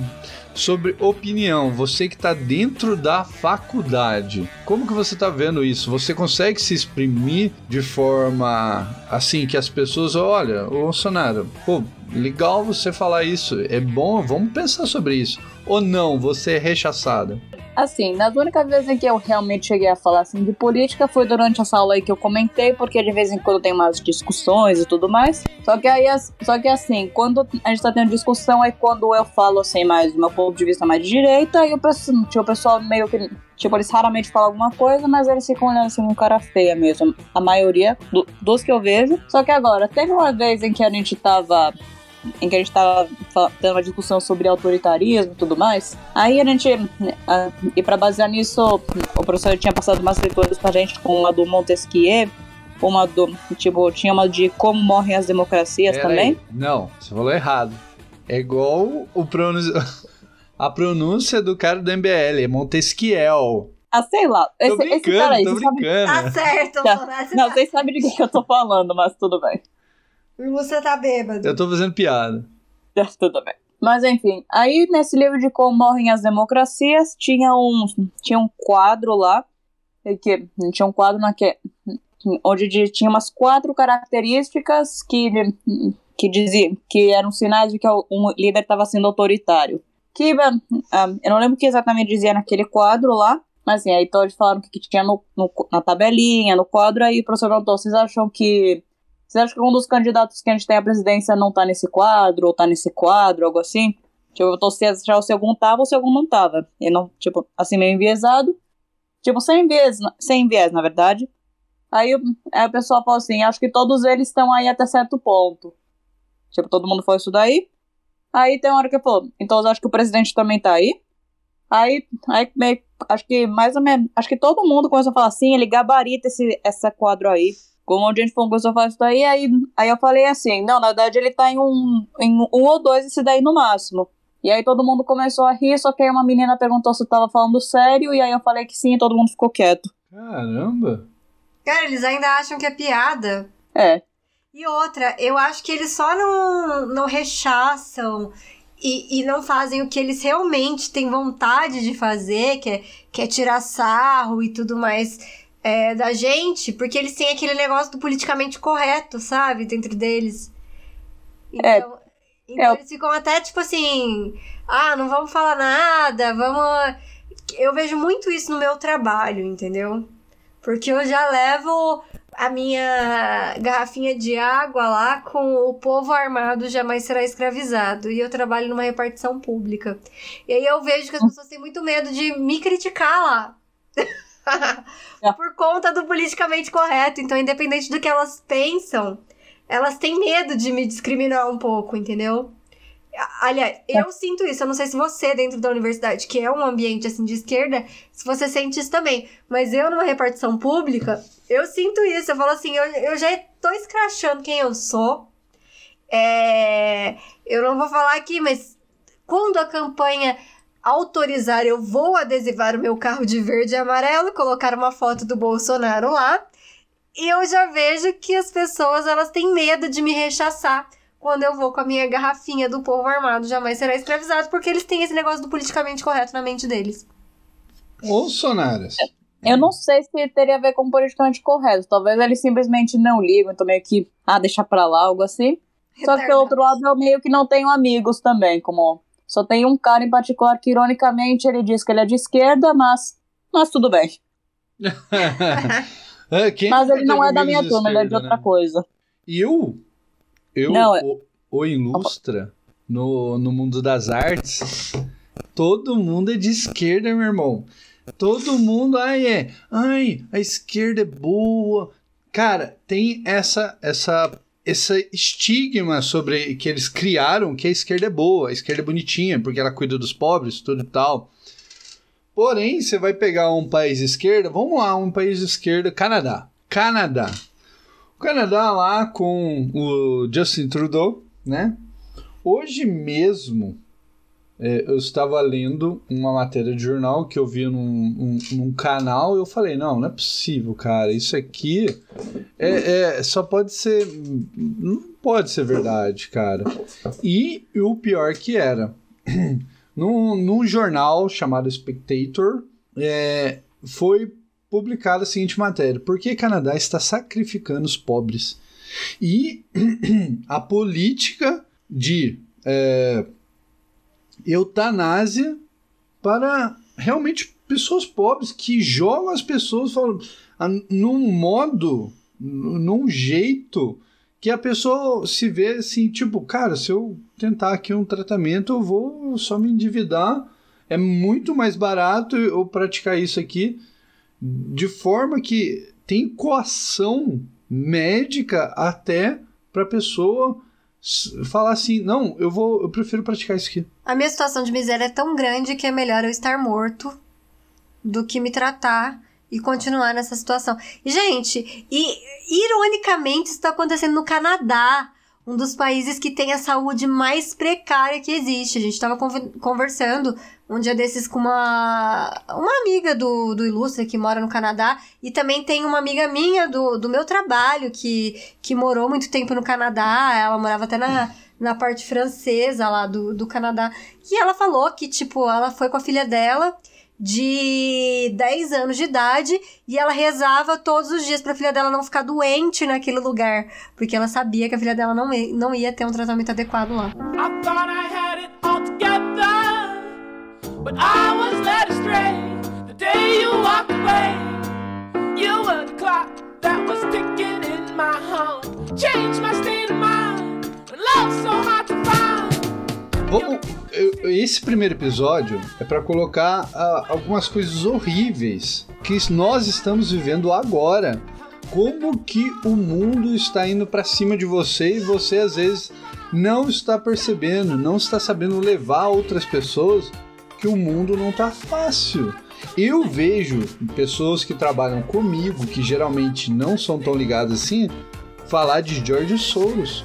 sobre opinião, você que está dentro da faculdade, como que você está vendo isso? Você consegue se exprimir de forma assim que as pessoas, olha, ô Sonara, pô, legal você falar isso, é bom, vamos pensar sobre isso. Ou não, você é rechaçada. Assim, nas únicas vezes em que eu realmente cheguei a falar assim de política foi durante essa aula aí que eu comentei, porque de vez em quando tem umas discussões e tudo mais. Só que aí, só que assim, quando a gente tá tendo discussão, aí quando eu falo assim mais do meu ponto de vista mais de direita, aí o pessoal, tipo, pessoal meio que, tipo, eles raramente falam alguma coisa, mas eles ficam olhando assim com cara feia mesmo. A maioria do- dos que eu vejo. Só que agora, teve uma vez em que a gente tava em que a gente tava fa- tendo uma discussão sobre autoritarismo e tudo mais. Aí a gente, e pra basear nisso, o professor tinha passado umas leituras pra gente, com uma do Montesquieu, uma do, tipo, tinha uma de como morrem as democracias Pera também. aí. Não, você falou errado. É igual o pronunci... a pronúncia do cara do MBL, é Montesquiel. Ah, sei lá. Tô Esse, esse brincando, cara aí, tô você sabe, brincando. Tá certo, Tá. Não, tá- vocês sabem de que eu tô falando, mas tudo bem. Você tá bêbado. Eu tô fazendo piada. Tudo bem. Mas enfim, aí nesse livro de como morrem as democracias, tinha um, tinha um quadro lá, que tinha um quadro naque, onde de- tinha umas quatro características que, que diziam que eram sinais de que um líder estava sendo autoritário. Que ah, eu não lembro o que exatamente dizia naquele quadro lá, mas assim, aí eles falaram o que, que tinha no, no- na tabelinha, no quadro, aí o professor perguntou, vocês acham que vocês acham que um dos candidatos que a gente tem à presidência não tá nesse quadro, ou tá nesse quadro, algo assim? Tipo, eu tô se achar se algum tava ou se algum não tava. E não, tipo, assim, meio enviesado. Tipo, sem viés, sem viés, na verdade. Aí, aí o pessoal falou assim, acho que todos eles estão aí até certo ponto. Tipo, todo mundo foi isso daí. Aí tem uma hora que falou, então eu acho que o presidente também tá aí. Aí, aí meio, acho que mais ou menos, acho que todo mundo começou a falar assim, ele gabarita esse, esse quadro aí. Como a gente começou a falar isso daí, aí, aí eu falei assim, não, na verdade ele tá em um, em um ou dois esse daí no máximo. E aí todo mundo começou a rir, só que aí uma menina perguntou se eu tava falando sério, e aí eu falei que sim, e todo mundo ficou quieto. Caramba. Cara, eles ainda acham que é piada. É, E outra, eu acho que eles só não, não rechaçam e, e não fazem o que eles realmente têm vontade de fazer, que é, que é tirar sarro e tudo mais é, da gente, porque eles têm aquele negócio do politicamente correto, sabe? Dentro deles. É. Então, então É. eles ficam até tipo assim: ah, não vamos falar nada, vamos. Eu vejo muito isso no meu trabalho, entendeu? Porque eu já levo a minha garrafinha de água lá com o povo armado jamais será escravizado. E eu trabalho numa repartição pública. E aí eu vejo que as pessoas têm muito medo de me criticar lá. Por conta do politicamente correto. Então, independente do que elas pensam, elas têm medo de me discriminar um pouco, entendeu? Aliás, eu sinto isso. Eu não sei se você, dentro da universidade, que é um ambiente assim de esquerda, se você sente isso também. Mas eu, numa repartição pública, eu sinto isso. Eu falo assim, eu, eu já tô escrachando quem eu sou. É, eu não vou falar aqui, mas quando a campanha autorizar, eu vou adesivar o meu carro de verde e amarelo, colocar uma foto do Bolsonaro lá. E eu já vejo que as pessoas elas têm medo de me rechaçar quando eu vou com a minha garrafinha do povo armado jamais será escravizado, porque eles têm esse negócio do politicamente correto na mente deles. Bolsonaras. Eu não sei se teria a ver com politicamente correto. Talvez eles simplesmente não ligam, então meio que, ah, deixa pra lá, algo assim. Só que pelo outro lado eu meio que não tenho amigos também, como só tem um cara em particular que ironicamente ele diz que ele é de esquerda, mas mas tudo bem. É, Mas ele não é da minha turma, ele é de outra né? coisa. Eu, eu Não, é- o, o Ilustra, no, no mundo das artes, todo mundo é de esquerda, meu irmão. Todo mundo, ai, é, ai, a esquerda é boa. Cara, tem essa, essa, essa estigma sobre que eles criaram que a esquerda é boa, a esquerda é bonitinha, porque ela cuida dos pobres, tudo e tal. Porém, você vai pegar um país esquerda, vamos lá, um país esquerda, Canadá. Canadá. O Canadá lá com o Justin Trudeau, né? Hoje mesmo eu estava lendo uma matéria de jornal que eu vi num, num, num canal e eu falei, não, não é possível, cara, isso aqui é, é- só pode ser. Não pode ser verdade, cara. E o pior que era. num, num jornal chamado Spectator, é, foi publicada a seguinte matéria: Por que Canadá está sacrificando os pobres? E a política de é, eutanásia para realmente pessoas pobres que jogam as pessoas falam, a- num modo, num jeito que a pessoa se vê assim, tipo, cara, se eu tentar aqui um tratamento, eu vou só me endividar. É muito mais barato eu praticar isso aqui de forma que tem coação médica até para pessoa s- falar assim, não, eu vou, eu prefiro praticar isso aqui. A minha situação de miséria é tão grande que é melhor eu estar morto do que me tratar e continuar nessa situação. Gente, e ironicamente isso está acontecendo no Canadá, um dos países que tem a saúde mais precária que existe. A gente estava conversando um dia desses com uma, uma amiga do, do Ilustre que mora no Canadá e também tem uma amiga minha do, do meu trabalho que, que morou muito tempo no Canadá. Ela morava até na, na parte francesa lá do, do Canadá. E ela falou que, tipo, ela foi com a filha dela de 10 anos de idade e ela rezava todos os dias pra filha dela não ficar doente naquele lugar, porque ela sabia que a filha dela não, não ia ter um tratamento adequado lá. I but I was led astray. The day you walked away, you were the clock that was ticking in my home. Changed my state of mind. When love's so hard to find. Esse primeiro episódio é para colocar ah, algumas coisas horríveis que nós estamos vivendo agora. Como que o mundo está indo para cima de você e você às vezes não está percebendo, não está sabendo levar outras pessoas que o mundo não tá fácil. Eu vejo pessoas que trabalham comigo, que geralmente não são tão ligadas assim, falar de George Soros,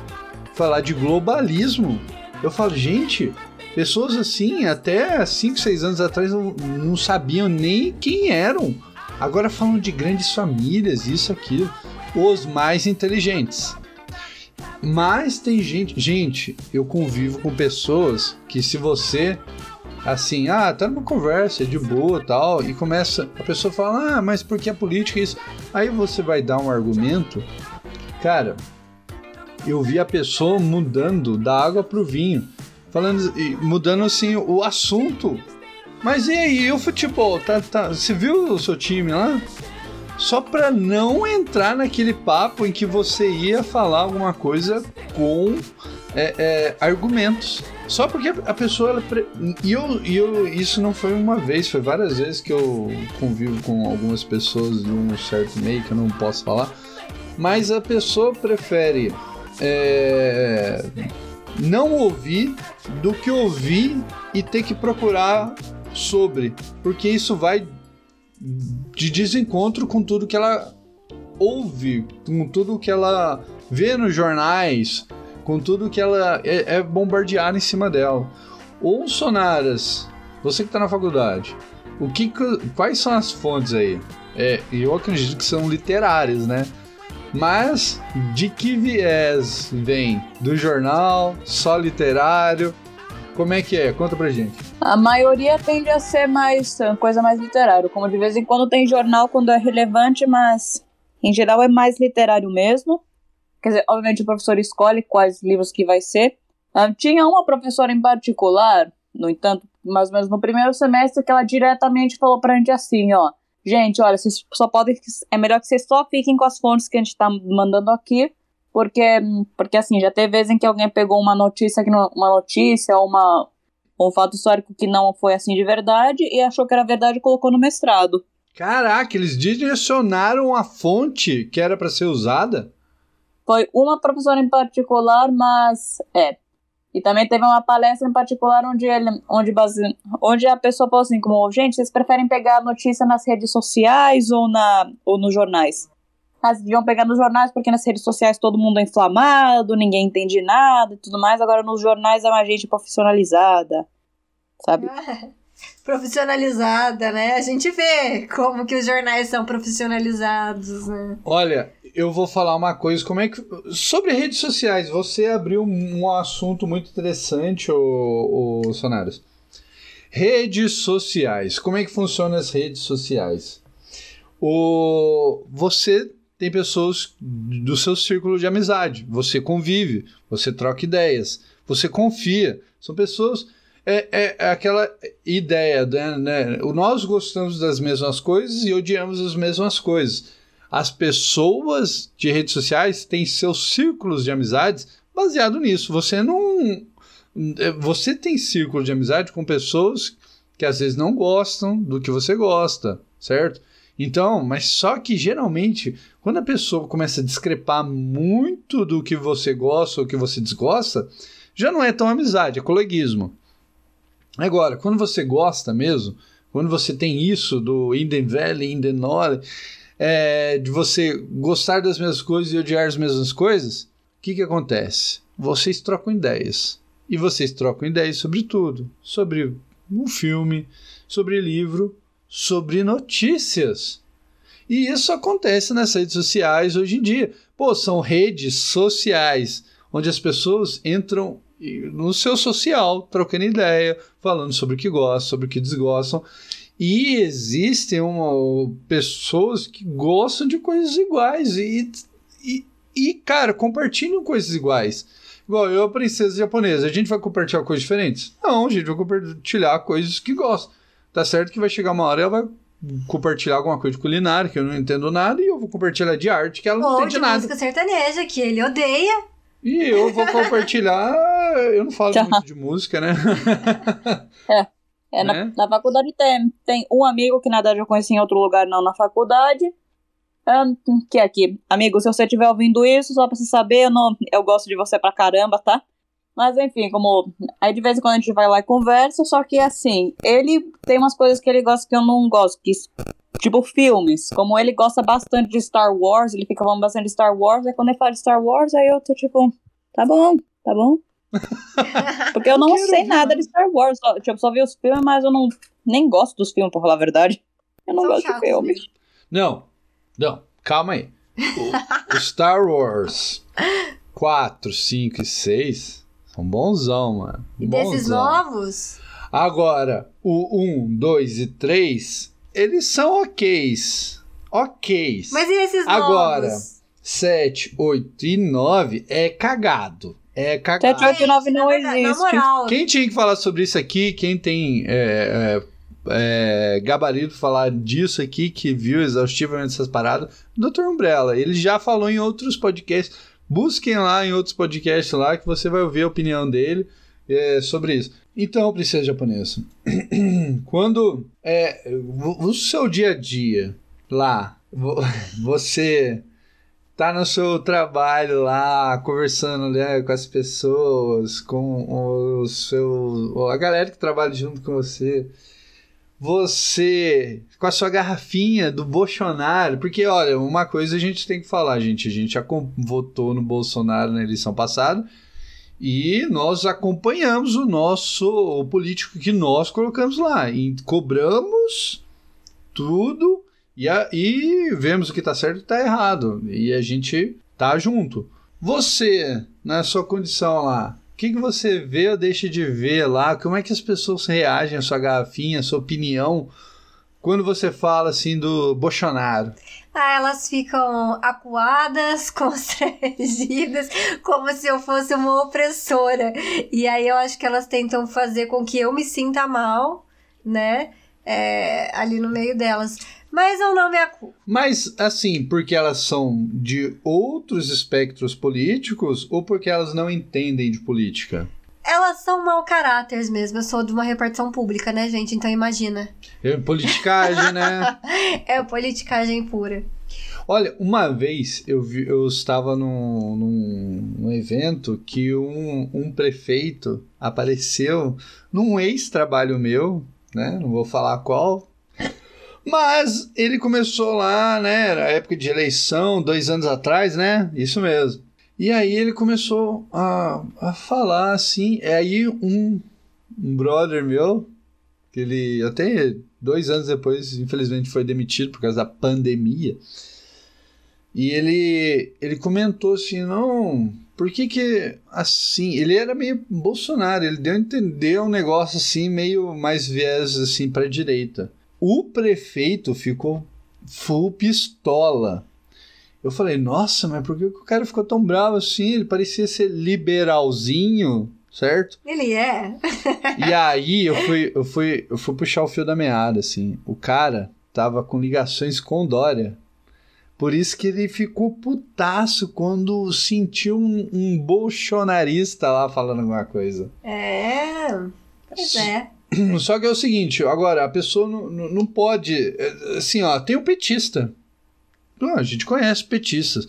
falar de globalismo. Eu falo, gente, pessoas assim, até 5, 6 anos atrás, não, sabiam nem quem eram. Agora falam de grandes famílias, isso, aquilo. Os mais inteligentes. Mas tem gente. Gente, eu convivo com pessoas que se você. Assim, ah, tá numa conversa de boa tal, e começa. A pessoa fala, ah, mas por que a política é isso? Aí você vai dar um argumento. Cara, eu vi a pessoa mudando da água pro vinho. Falando, mudando assim o assunto. Mas e aí, e o futebol? Tá, tá, você viu o seu time lá? só para não entrar naquele papo em que você ia falar alguma coisa com é, é, argumentos. Só porque a pessoa. Ela pre... e, eu, eu, isso não foi uma vez, foi várias vezes que eu convivo com algumas pessoas de um certo meio que eu não posso falar. Mas a pessoa prefere é, não ouvir do que ouvir e ter que procurar sobre. Porque isso vai de desencontro com tudo que ela ouve, com tudo que ela vê nos jornais, com tudo que ela é, é bombardeada em cima dela. Ou Sonaras, você que está na faculdade, o que, quais são as fontes aí? É, eu acredito que são literárias, né? Mas de que viés vem? Do jornal, só literário? Como é que é? Conta pra gente. A maioria tende a ser mais coisa mais literária, como de vez em quando tem jornal quando é relevante, mas em geral é mais literário mesmo. Quer dizer, obviamente o professor escolhe quais livros que vai ser. Uh, tinha uma professora em particular, no entanto, mais ou menos no primeiro semestre, que ela diretamente falou pra gente assim, ó. Gente, olha, vocês só podem. É melhor que vocês só fiquem com as fontes que a gente tá mandando aqui, porque, porque assim, já teve vezes em que alguém pegou uma notícia, que não, uma notícia, uma, um fato histórico que não foi assim de verdade e achou que era verdade e colocou no mestrado. Caraca, eles direcionaram a fonte que era para ser usada? Foi uma professora em particular, mas é. E também teve uma palestra em particular onde ele, onde, base, onde a pessoa falou assim, como, gente, vocês preferem pegar a notícia nas redes sociais ou, na, ou nos jornais? Mas deviam pegar nos jornais porque nas redes sociais todo mundo é inflamado, ninguém entende nada e tudo mais. Agora nos jornais é uma gente profissionalizada, sabe? Profissionalizada, né? A gente vê como que os jornais são profissionalizados, né? Olha, eu vou falar uma coisa, como é que sobre redes sociais, você abriu um assunto muito interessante, o, o Sonaros. Redes sociais, como é que funcionam as redes sociais? O você tem pessoas do seu círculo de amizade. Você convive, você troca ideias, você confia. São pessoas. É, é, aquela ideia, né, né? Nós gostamos das mesmas coisas e odiamos as mesmas coisas. As pessoas de redes sociais têm seus círculos de amizades baseado nisso. Você não. É, você tem círculo de amizade com pessoas que às vezes não gostam do que você gosta, certo? Então, mas só que geralmente, quando a pessoa começa a discrepar muito do que você gosta ou que você desgosta, já não é tão amizade, é coleguismo. Agora, quando você gosta mesmo, quando você tem isso do Inden Valley, Inden Knowledge, é, de você gostar das mesmas coisas e odiar as mesmas coisas, o que, que acontece? Vocês trocam ideias. E vocês trocam ideias sobre tudo. Sobre um filme, sobre livro, sobre notícias. E isso acontece nas redes sociais hoje em dia. Pô, são redes sociais onde as pessoas entram no seu social, trocando ideia, falando sobre o que gostam, sobre o que desgostam. E existem uma, pessoas que gostam de coisas iguais e, e, e, cara, compartilham coisas iguais. Igual eu, a princesa japonesa, a gente vai compartilhar coisas diferentes? Não, a gente vai compartilhar coisas que gosta. Tá certo que vai chegar uma hora ela vai compartilhar alguma coisa de culinária, que eu não entendo nada, e eu vou compartilhar de arte, que ela não Ou entende de nada. música sertaneja, que ele odeia. E eu vou compartilhar. Eu não falo muito de música, né? É, na, Né? na faculdade tem, tem um amigo que na verdade eu conheci em outro lugar, não na faculdade. ahn, que é aqui. Amigo, se você estiver ouvindo isso, só pra você saber, eu, não, eu gosto de você pra caramba, tá? Mas enfim, como. Aí de vez em quando a gente vai lá e conversa, só que assim, ele tem umas coisas que ele gosta que eu não gosto, que, tipo filmes. Como ele gosta bastante de Star Wars, ele fica falando bastante de Star Wars, aí quando ele fala de Star Wars, aí eu tô tipo, tá bom, tá bom. Porque eu não sei ver. nada de Star Wars. Só, tipo, só vi os filmes, mas eu não nem gosto dos filmes, pra falar a verdade. Eu não São gosto de chatos filme. mesmo. Não, não, calma aí. O, o Star Wars 4, 5 e 6 são bonzão, mano. E desses Bonzão. novos, Agora, o 1, 2 e 3, eles são oks. Oks. mas e esses Agora. novos? 7, 8 e 9 é cagado. É cagado. 7, 8 e 9 não na verdade, existe. Na moral, Quem tinha que falar sobre isso aqui, quem tem é, é, é, gabarito falar disso aqui, que viu exaustivamente essas paradas, Dr. Umbrella. Ele já falou em outros podcasts. Busquem lá em outros podcasts lá que você vai ouvir a opinião dele é, sobre isso. Então, princesa japonesa, quando é, o seu dia a dia lá, vo- você tá no seu trabalho lá, conversando né, com as pessoas, com o seu, a galera que trabalha junto com você, você com a sua garrafinha do Bolsonaro, porque olha, uma coisa a gente tem que falar, gente, a gente votou no Bolsonaro na eleição passada e nós acompanhamos o nosso o político que nós colocamos lá e cobramos tudo e, a- e vemos o que tá certo e o que tá errado. E a gente tá junto. Você, na sua condição lá, que, que você vê ou deixa de ver lá? Como é que as pessoas reagem à sua garrafinha, à sua opinião, quando você fala assim do Bolsonaro? Ah, elas ficam acuadas, constrangidas, como se eu fosse uma opressora. E aí eu acho que elas tentam fazer com que eu me sinta mal, né? É, ali no meio delas. Mas eu não me acuo. Mas, assim, porque elas são de outros espectros políticos ou porque elas não entendem de política? Elas são mau caráteres mesmo. Eu sou de uma repartição pública, né, gente? Então imagina. É Politicagem, né? É politicagem pura. Olha, uma vez eu, vi, eu estava num, num, num evento que um, um prefeito apareceu num ex-trabalho meu, né? Não vou falar qual. Mas ele começou lá, né? Era época de eleição, dois anos atrás, né? Isso mesmo. E aí ele começou a, a falar assim. É aí um, um brother meu, que ele até dois anos depois, infelizmente, foi demitido por causa da pandemia. E ele, ele comentou assim, não, por que que assim, ele era meio Bolsonaro, ele deu a entender um negócio assim, meio mais viés assim pra direita. O prefeito ficou full pistola. Eu falei, nossa, mas por que o cara ficou tão bravo assim? Ele parecia ser liberalzinho, certo? Ele é. E aí eu fui, eu fui, eu fui puxar o fio da meada, assim. O cara tava com ligações com Dória. Por isso que ele ficou putaço quando sentiu um, um bolsonarista lá falando alguma coisa. É. Pois é. Só que é o seguinte, agora, a pessoa não, não, pode. é, Assim, ó, tem o petista. Não, a gente conhece petistas.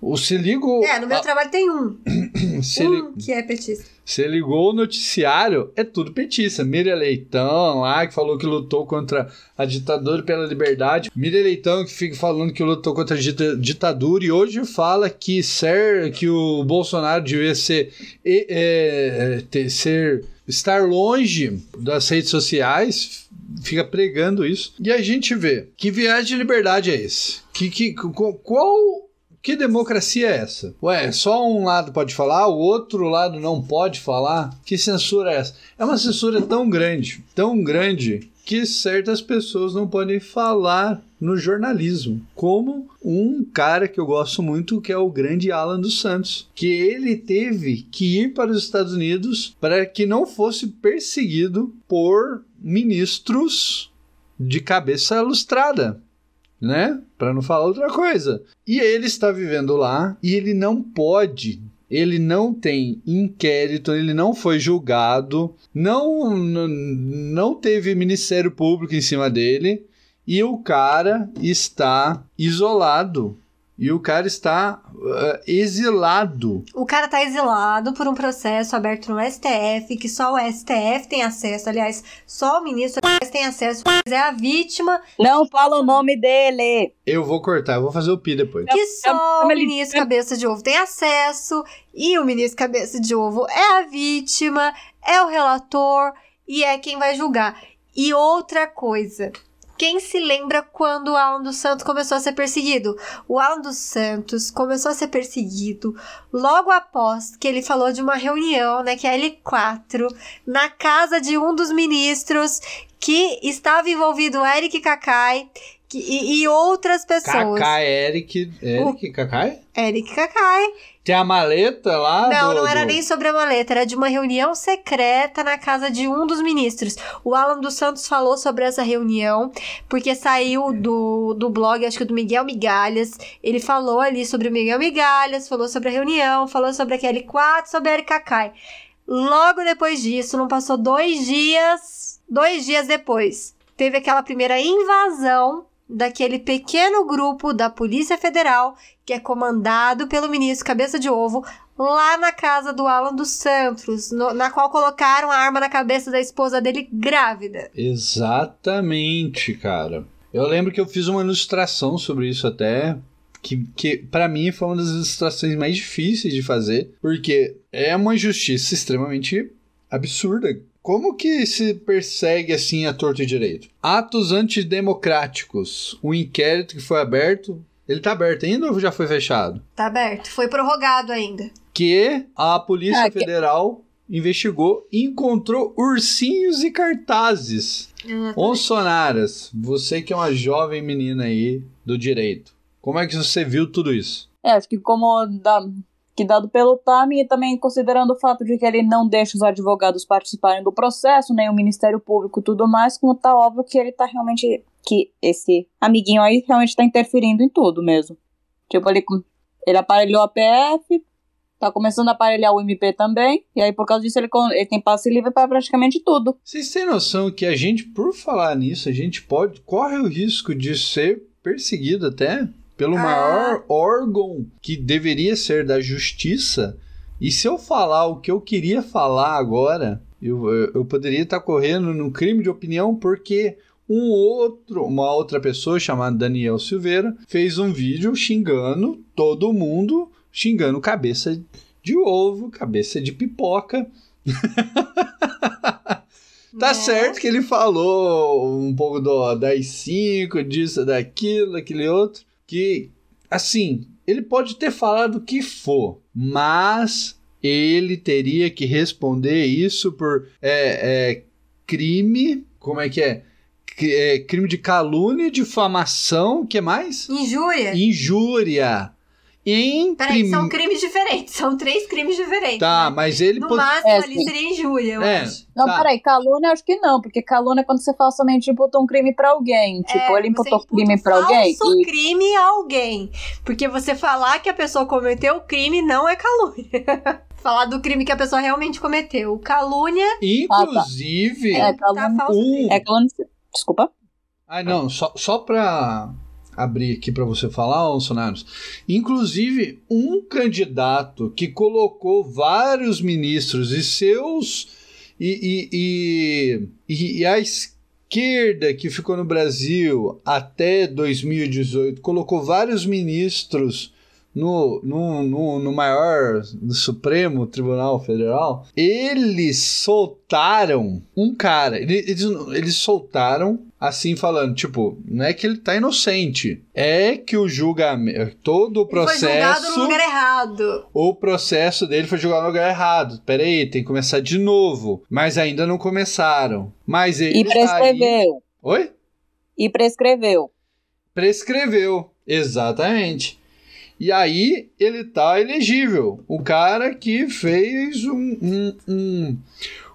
O se ligou. É, no meu trabalho tem um. se, li- Um que é petista. Você ligou o noticiário, é tudo petista. Miriam Leitão lá, que falou que lutou contra a ditadura pela liberdade. Miriam Leitão, que fica falando que lutou contra a dita- ditadura e hoje fala que, ser, que o Bolsonaro devia ser, e- é, é, ter- ser estar longe das redes sociais, fica pregando isso. E a gente vê que viés de liberdade é esse? Que, que, qu- qual que democracia é essa? Ué, só um lado pode falar, o outro lado não pode falar? Que censura é essa? É uma censura tão grande, tão grande, que certas pessoas não podem falar no jornalismo. Como um cara que eu gosto muito, que é o grande Alan dos Santos. Que ele teve que ir para os Estados Unidos para que não fosse perseguido por ministros de cabeça lustrada né? Para não falar outra coisa. E ele está vivendo lá e ele não pode, ele não tem inquérito, ele não foi julgado, não não teve Ministério Público em cima dele e o cara está isolado. E o cara está ah, exilado. O cara tá exilado por um processo aberto no STF, que só o STF tem acesso. Aliás, só o ministro tem acesso. Mas é a vítima Não fala o nome dele. Eu vou cortar, eu vou fazer o pi depois. que só o ministro Cabeça de Ovo tem acesso. E o ministro Cabeça de Ovo é a vítima, é o relator e é quem vai julgar. E outra coisa. Quem se lembra quando o Alan dos Santos começou a ser perseguido? O Alan dos Santos começou a ser perseguido logo após que ele falou de uma reunião, né, que é a L4, na casa de um dos ministros que estava envolvido o Eric Kakai que- e, e outras pessoas. Kakai, Eric. Eric, Kakai? Eric Kakai. Tem a maleta lá Não, do- não era do- nem sobre a maleta, era de uma reunião secreta na casa de um dos ministros. O Alan dos Santos falou sobre essa reunião, porque saiu do, do blog, acho que do Miguel Migalhas. Ele falou ali sobre o Miguel Migalhas, falou sobre a reunião, falou sobre a Kelly 4, sobre a Erika Kai. Logo depois disso, não passou dois dias, dois dias depois, teve aquela primeira invasão daquele pequeno grupo da Polícia Federal que é comandado pelo ministro Cabeça de Ovo lá na casa do Alan dos Santos, no- na qual colocaram a arma na cabeça da esposa dele grávida. Exatamente, cara. Eu lembro que eu fiz uma ilustração sobre isso até, que, que para mim foi uma das ilustrações mais difíceis de fazer, porque é uma injustiça extremamente absurda. Como que se persegue assim a torto e direito? Atos antidemocráticos. O inquérito que foi aberto, ele tá aberto ainda ou já foi fechado? Tá aberto, foi prorrogado ainda. que a Polícia Ah, que- Federal investigou e encontrou ursinhos e cartazes. Onsonaras, você que é uma jovem menina aí do direito, como é que você viu tudo isso? É, acho que como da, que dado pelo timing e também considerando o fato de que ele não deixa os advogados participarem do processo, nem o Ministério Público tudo mais, como tá óbvio que ele tá realmente, que esse amiguinho aí realmente tá interferindo em tudo mesmo. Tipo, ele, ele aparelhou a PF, tá começando a aparelhar o MP também, e aí por causa disso ele, ele tem passe livre para praticamente tudo. Vocês têm noção que a gente, por falar nisso, a gente pode corre o risco de ser perseguido até pelo Ah. maior órgão que deveria ser da justiça. E se eu falar o que eu queria falar agora, eu, eu, eu poderia estar correndo no crime de opinião porque um outro, uma outra pessoa chamada Daniel Silveira fez um vídeo xingando todo mundo, xingando cabeça de ovo, cabeça de pipoca. Tá certo que ele falou um pouco do, das cinco, disso, daquilo, daquele outro. Que, assim, ele pode ter falado o que for, mas ele teria que responder isso por é, é, crime. Como é que é? É, Crime de calúnia, difamação, o que mais? Injúria? Injúria. Em Peraí, prim- são crimes diferentes. São três crimes diferentes. Tá, né? mas ele No pode- máximo É, ali sim. seria injúria, eu É. acho. Não, Tá. peraí, calúnia acho que não, porque calúnia é quando você falsamente imputa um crime pra alguém. Tipo, É, ele você imputou imputa crime um pra alguém falso e crime a alguém. Porque você falar que a pessoa cometeu o crime não é calúnia. falar do crime que a pessoa realmente cometeu. Calúnia inclusive, É, tá calúnia- falso um- é calúnia. Desculpa. Ah, não, só, só pra abrir aqui pra você falar, Bolsonaros. Inclusive, um candidato que colocou vários ministros e seus. E, e, e, e, a esquerda que ficou no Brasil até 2018 colocou vários ministros no, no, no, no maior, no Supremo Tribunal Federal, eles soltaram um cara. ele- Eles, eles soltaram assim falando, tipo, não é que ele tá inocente, é que o julgamento, todo o Ele foi julgado no processo, lugar errado. o processo dele foi julgado no lugar errado. Pera aí, tem que começar de novo. Mas ainda não começaram. Mas ele E tá aí- prescreveu. Oi? E prescreveu. prescreveu. Exatamente. E aí ele tá elegível. O cara que fez um, um, um,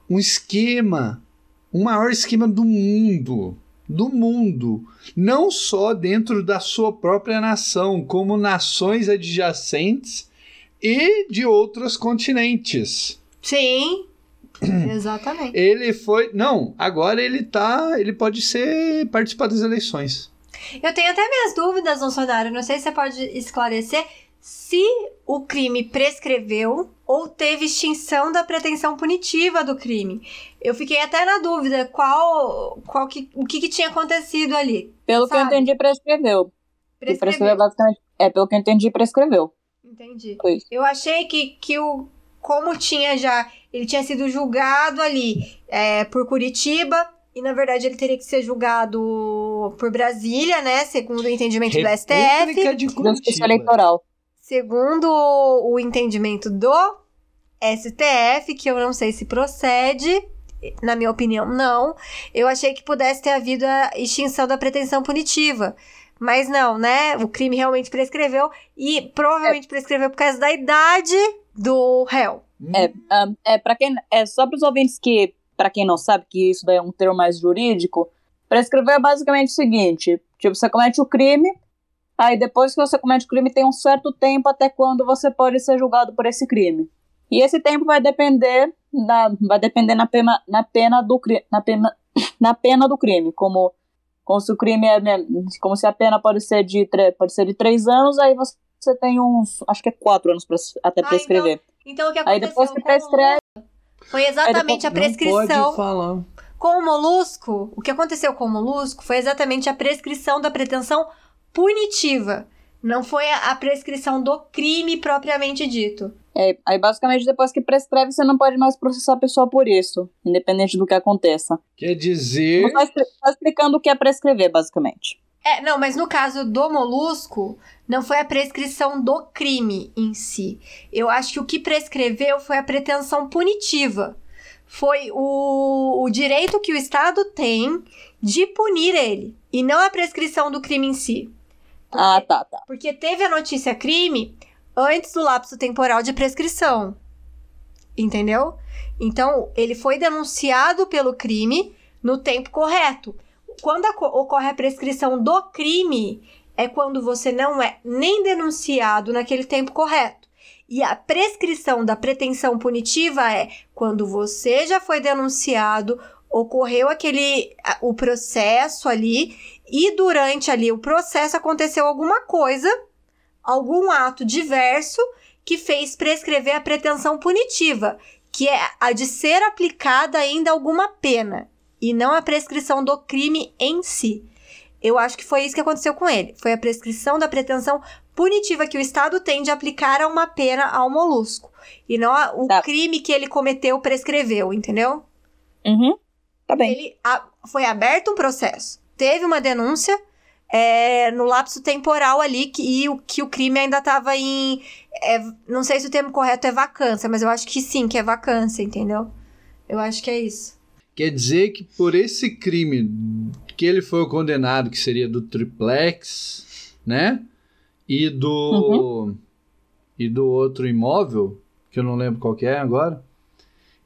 um esquema, o maior esquema do mundo. Do mundo. Não só dentro da sua própria nação, como nações adjacentes e de outros continentes. Sim. Exatamente. Ele foi. Não, agora ele tá. Ele pode ser. participar das eleições. Eu tenho até minhas dúvidas, Bolsonaro. Não sei se você pode esclarecer se o crime prescreveu ou teve extinção da pretensão punitiva do crime. Eu fiquei até na dúvida qual, qual que, o que, que tinha acontecido ali. Pelo que eu Sabe? entendi, prescreveu. Prescreveu Prescreveu. basicamente. É, pelo que eu entendi, prescreveu. Entendi. Eu achei que, que o. Como tinha já. Ele tinha sido julgado ali é, por Curitiba. E na verdade ele teria que ser julgado por Brasília, né? Segundo o entendimento do STF. República de Justiça Curitiba. eleitoral. Segundo o entendimento do STF, que eu não sei se procede, na minha opinião, não. Eu achei que pudesse ter havido a extinção da pretensão punitiva. Mas não, né? O crime realmente prescreveu e provavelmente prescreveu por causa da idade do réu. É, um, é para quem é só para os ouvintes que, para quem não sabe que isso daí é um termo mais jurídico, prescrever é basicamente o seguinte: tipo, você comete o crime, aí depois que você comete o crime tem um certo tempo até quando você pode ser julgado por esse crime. E esse tempo vai depender da, vai depender na pena, na pena do na pena, na pena do crime, como como se o crime é men- como se a pena pode ser de pode ser de três anos, aí você você tem uns, acho que é quatro anos pra, até Ah, prescrever. Então o que Aí aconteceu depois que prescreve, foi exatamente a prescrição falar. com o molusco. O que aconteceu com o molusco foi exatamente a prescrição da pretensão punitiva. Não foi a prescrição do crime propriamente dito. É, aí basicamente depois que prescreve, você não pode mais processar a pessoa por isso, independente do que aconteça. Quer dizer. Só explicando o que é prescrever, basicamente. É, não, mas no caso do molusco, não foi a prescrição do crime em si. Eu acho que o que prescreveu foi a pretensão punitiva. Foi o, o direito que o Estado tem de punir ele, e não a prescrição do crime em si. Ah, tá, tá. Porque teve a notícia crime antes do lapso temporal de prescrição. Entendeu? Então, ele foi denunciado pelo crime no tempo correto. Quando ocorre a prescrição do crime, é quando você não é nem denunciado naquele tempo correto. E a prescrição da pretensão punitiva é quando você já foi denunciado, ocorreu aquele o processo ali e durante ali o processo aconteceu alguma coisa, algum ato diverso que fez prescrever a pretensão punitiva, que é a de ser aplicada ainda alguma pena e não a prescrição do crime em si. Eu acho que foi isso que aconteceu com ele. Foi a prescrição da pretensão punitiva que o Estado tem de aplicar a uma pena ao molusco. E não a- o Tá. crime que ele cometeu prescreveu, entendeu? Uhum. Tá bem. Ele a- foi aberto um processo. Teve uma denúncia é, no lapso temporal ali que, e o, que o crime ainda estava em. é, não sei se o termo correto é vacância, mas eu acho que sim, que é vacância, entendeu? Eu acho que é isso. Quer dizer que por esse crime que ele foi condenado, que seria do triplex, né? E do. E do outro imóvel, que eu não lembro qual que é agora.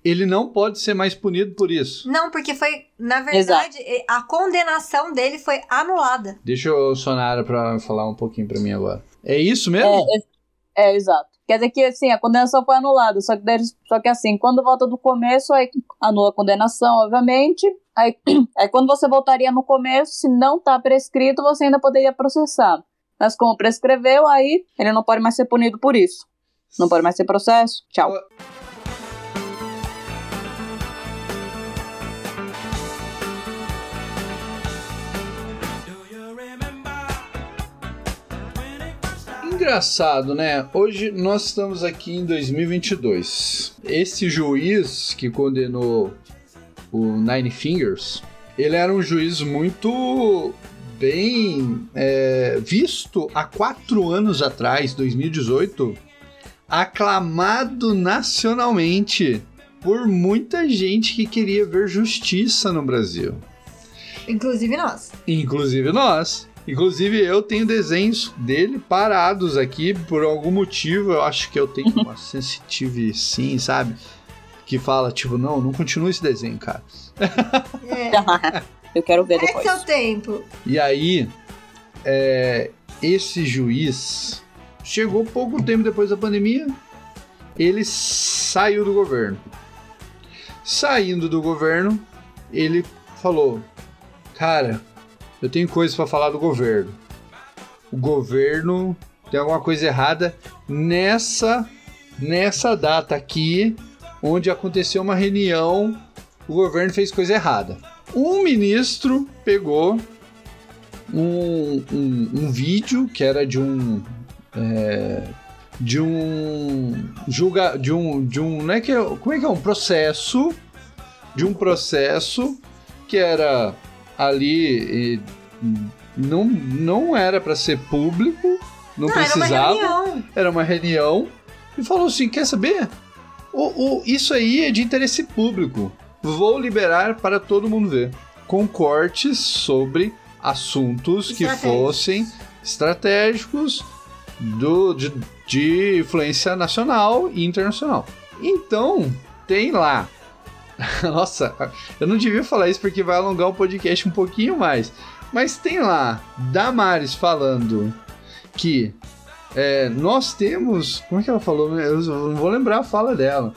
Ele não pode ser mais punido por isso. Não, porque foi, na verdade, e- a condenação dele foi anulada. Deixa o Sonara pra falar um pouquinho pra mim agora. É isso mesmo? É, é, é, exato. Quer dizer que, assim, a condenação foi anulada, só que, só que assim, quando volta do começo, aí anula a condenação, obviamente, aí, aí quando você voltaria no começo, se não tá prescrito, você ainda poderia processar. Mas como prescreveu, aí ele não pode mais ser punido por isso. Não pode mais ter processo. Tchau. Engraçado, né? Hoje nós estamos aqui em 2022. Esse juiz que condenou o Nine Fingers, ele era um juiz muito bem é, visto há quatro anos atrás, 2018, aclamado nacionalmente por muita gente que queria ver justiça no Brasil. Inclusive nós. Inclusive nós. Inclusive eu tenho desenhos dele parados aqui por algum motivo. Eu acho que eu tenho uma sensitive sim, sabe? Que fala, tipo, não, não continua esse desenho, cara. É, Eu quero ver esse depois. é o tempo. E aí, é, esse juiz chegou pouco tempo depois da pandemia, ele saiu do governo. Saindo do governo, ele falou: Cara, eu tenho coisas para falar do governo. O governo tem alguma coisa errada nessa nessa data aqui, onde aconteceu uma reunião, o governo fez coisa errada. Um ministro pegou um, um, um vídeo que era de um é, de um julga de um de um não é que é, como é que é um processo de um processo que era ali não não era para ser público não, Não, era uma precisava reunião. era uma reunião e falou assim quer saber o, o, isso aí é de interesse público vou liberar para todo mundo ver com cortes sobre assuntos que fossem estratégicos do, de, de influência nacional e internacional. Então, tem lá. Nossa, eu não devia falar isso porque vai alongar o podcast um pouquinho mais. Mas tem lá Damares falando que é, nós temos. Como é que ela falou? Eu não vou lembrar a fala dela.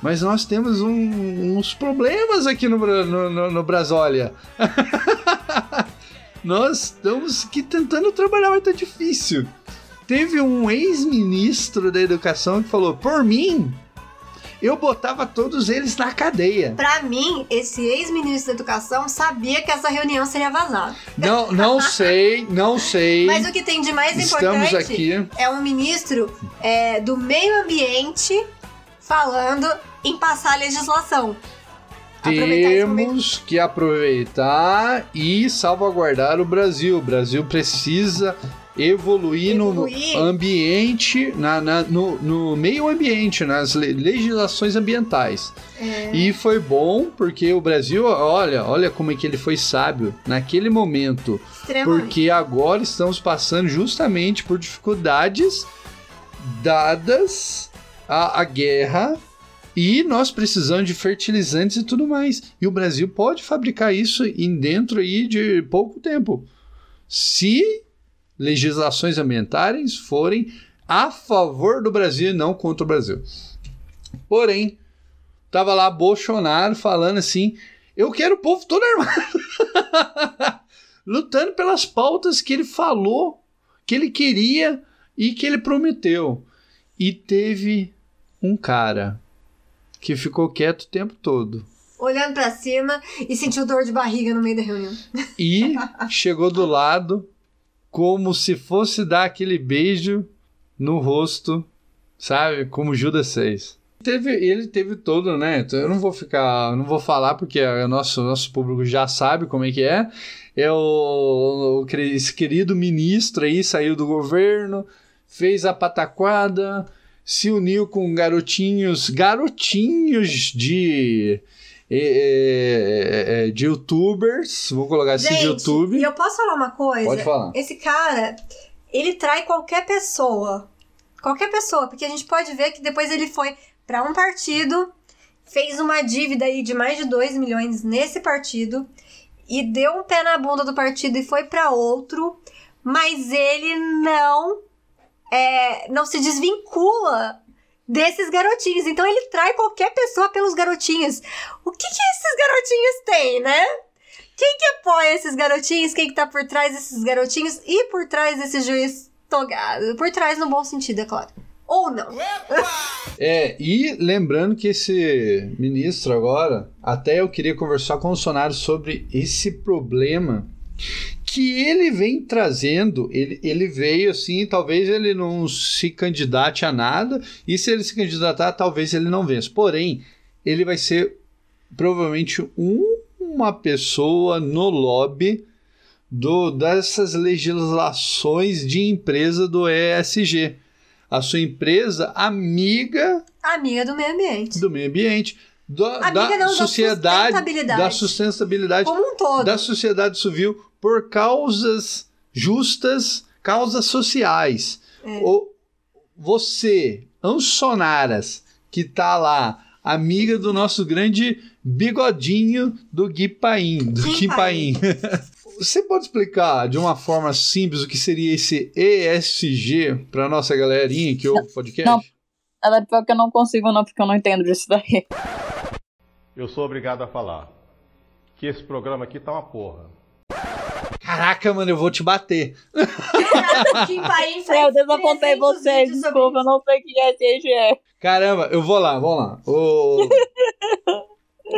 Mas nós temos um- uns problemas aqui no, no, no, no Brasólia. nós estamos aqui tentando trabalhar, mas tá difícil. Teve um ex-ministro da educação que falou: por mim, eu botava todos eles na cadeia. Pra mim, esse ex-ministro da Educação sabia que essa reunião seria vazada. Não, não sei, não sei. Mas o que tem de mais Estamos importante aqui. é um ministro é, do meio ambiente falando em passar a legislação. Temos que aproveitar e salvaguardar o Brasil. O Brasil precisa evoluir, Evoluir. no ambiente, na, na- no, no meio ambiente, nas le- legislações ambientais. É, E foi bom porque o Brasil, olha, olha como é que ele foi sábio naquele momento. Porque agora estamos passando justamente por dificuldades dadas à, à guerra e nós precisamos de fertilizantes e tudo mais. E o Brasil pode fabricar isso em dentro aí de pouco tempo. Se legislações ambientais forem a favor do Brasil e não contra o Brasil. Porém, tava lá Bolsonaro falando assim: eu quero o povo todo armado. Lutando pelas pautas que ele falou, que ele queria e que ele prometeu. E teve um cara que ficou quieto o tempo todo. Olhando pra cima e sentiu dor de barriga no meio da reunião. E chegou do lado como se fosse dar aquele beijo no rosto, sabe? Como Judas fez. Teve, ele teve todo, né? Então eu não vou ficar, não vou falar porque o nosso, nosso público já sabe como é que é. É o, o esse querido ministro aí saiu do governo, fez a pataquada, se uniu com garotinhos, garotinhos de é, é, de youtubers, vou colocar assim de YouTube. e eu posso falar uma coisa? Pode falar. Esse cara, ele trai qualquer pessoa. Qualquer pessoa, porque a gente pode ver que depois ele foi pra um partido, fez uma dívida aí de mais de 2 milhões nesse partido e deu um pé na bunda do partido e foi pra outro, mas ele não é, não se desvincula desses garotinhos. Então ele trai qualquer pessoa pelos garotinhos. O que que esses garotinhos têm, né? Quem que apoia esses garotinhos? Quem que tá por trás desses garotinhos? E por trás desse juiz togado? Por trás no bom sentido, é claro. Ou não. É, e lembrando que esse ministro agora, até eu queria conversar com o Bolsonaro sobre esse problema que ele vem trazendo. Ele, ele veio assim, talvez ele não se candidate a nada, e se ele se candidatar, talvez ele não vença. Porém, ele vai ser provavelmente um- uma pessoa no lobby do, dessas legislações de empresa do ESG. A sua empresa amiga Amiga do meio ambiente. do meio ambiente, do- Amiga da não, da sociedade, sustentabilidade. da sustentabilidade, Como um todo. da sociedade civil por causas justas, causas sociais. É. O, você, Ansonaras, que tá lá, amiga do nosso grande bigodinho do Gui Paim, do Kim Paim. Você pode explicar de uma forma simples o que seria esse ESG para nossa galerinha que ouve o podcast? Não. Na verdade, pior que eu não consigo, não, porque eu não entendo disso daí. Eu sou obrigado a falar que esse programa aqui tá uma porra. Caraca, mano, eu vou te bater. Kim Paim fez Eu desapontei 300 vocês, vídeos sobre desculpa, eu não sei o que é TGE. Caramba, eu vou lá, vamos lá. O,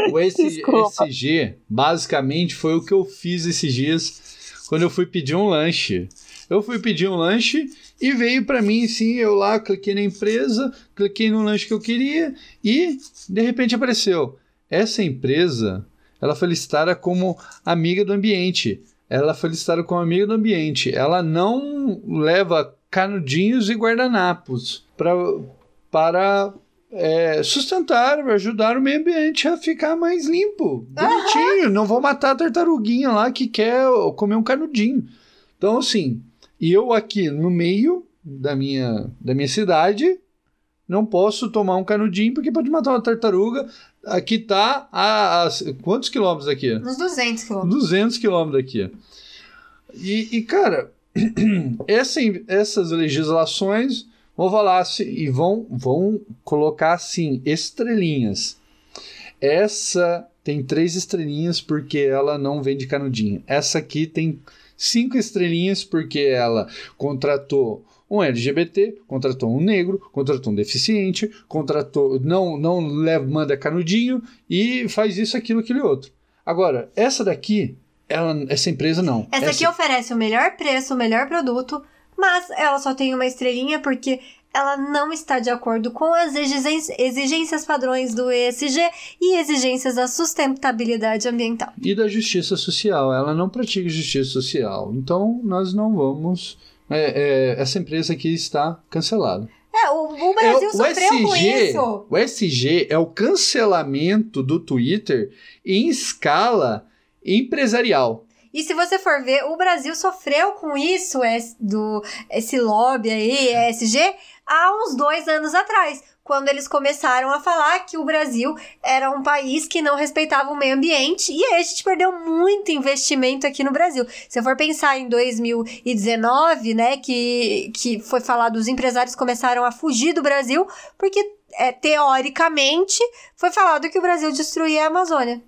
o. ESG, basicamente, foi o que eu fiz esses dias quando eu fui pedir um lanche. Eu fui pedir um lanche e veio pra mim, assim, eu lá cliquei na empresa, cliquei no lanche que eu queria e, de repente, apareceu. Essa empresa, ela foi listada como amiga do ambiente. Ela foi listada como amiga do ambiente. Ela não leva canudinhos e guardanapos pra, para é, sustentar, ajudar o meio ambiente a ficar mais limpo, bonitinho. Não vou matar a tartaruguinha lá que quer comer um canudinho. Então, assim, eu aqui no meio da minha, da minha cidade não posso tomar um canudinho porque pode matar uma tartaruga. Aqui tá a, a- quantos quilômetros aqui? Uns 200 quilômetros. 200 quilômetros daqui. E, e, cara, essa, essas legislações vão falar assim, e vão, vão colocar assim, estrelinhas. Essa tem três estrelinhas porque ela não vende canudinho. Essa aqui tem cinco estrelinhas porque ela contratou um LGBT, contratou um negro, contratou um deficiente, contratou não não leva manda canudinho e faz isso aquilo aquele outro. Agora, essa daqui, ela, essa empresa não. Essa aqui oferece o melhor preço, o melhor produto, mas ela só tem uma estrelinha porque ela não está de acordo com as exigências padrões do ESG e exigências da sustentabilidade ambiental. e da justiça social. Ela não pratica justiça social. Então, nós não vamos. É, é, essa empresa aqui está cancelada. É, o, o Brasil É, o sofreu com SG isso. O SG é o cancelamento do Twitter em escala empresarial. E se você for ver, o Brasil sofreu com isso, esse, do, esse lobby aí, ESG, há uns dois anos atrás, quando eles começaram a falar que o Brasil era um país que não respeitava o meio ambiente, e aí a gente perdeu muito investimento aqui no Brasil. Se for pensar em 2019, né, que, que foi falado, os empresários começaram a fugir do Brasil, porque, é, teoricamente, foi falado que o Brasil destruía a Amazônia.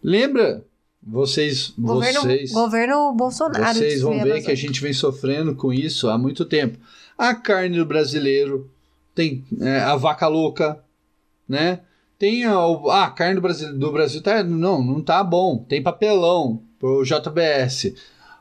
Lembra? Vocês, Governo, vocês, governo Bolsonaro. vocês vão a ver Amazônia. que a gente vem sofrendo com isso há muito tempo. A carne do brasileiro tem é, a vaca louca, né? Tem a, ah, a carne do Brasil, do Brasil tá não, não tá bom. Tem papelão pro JBS.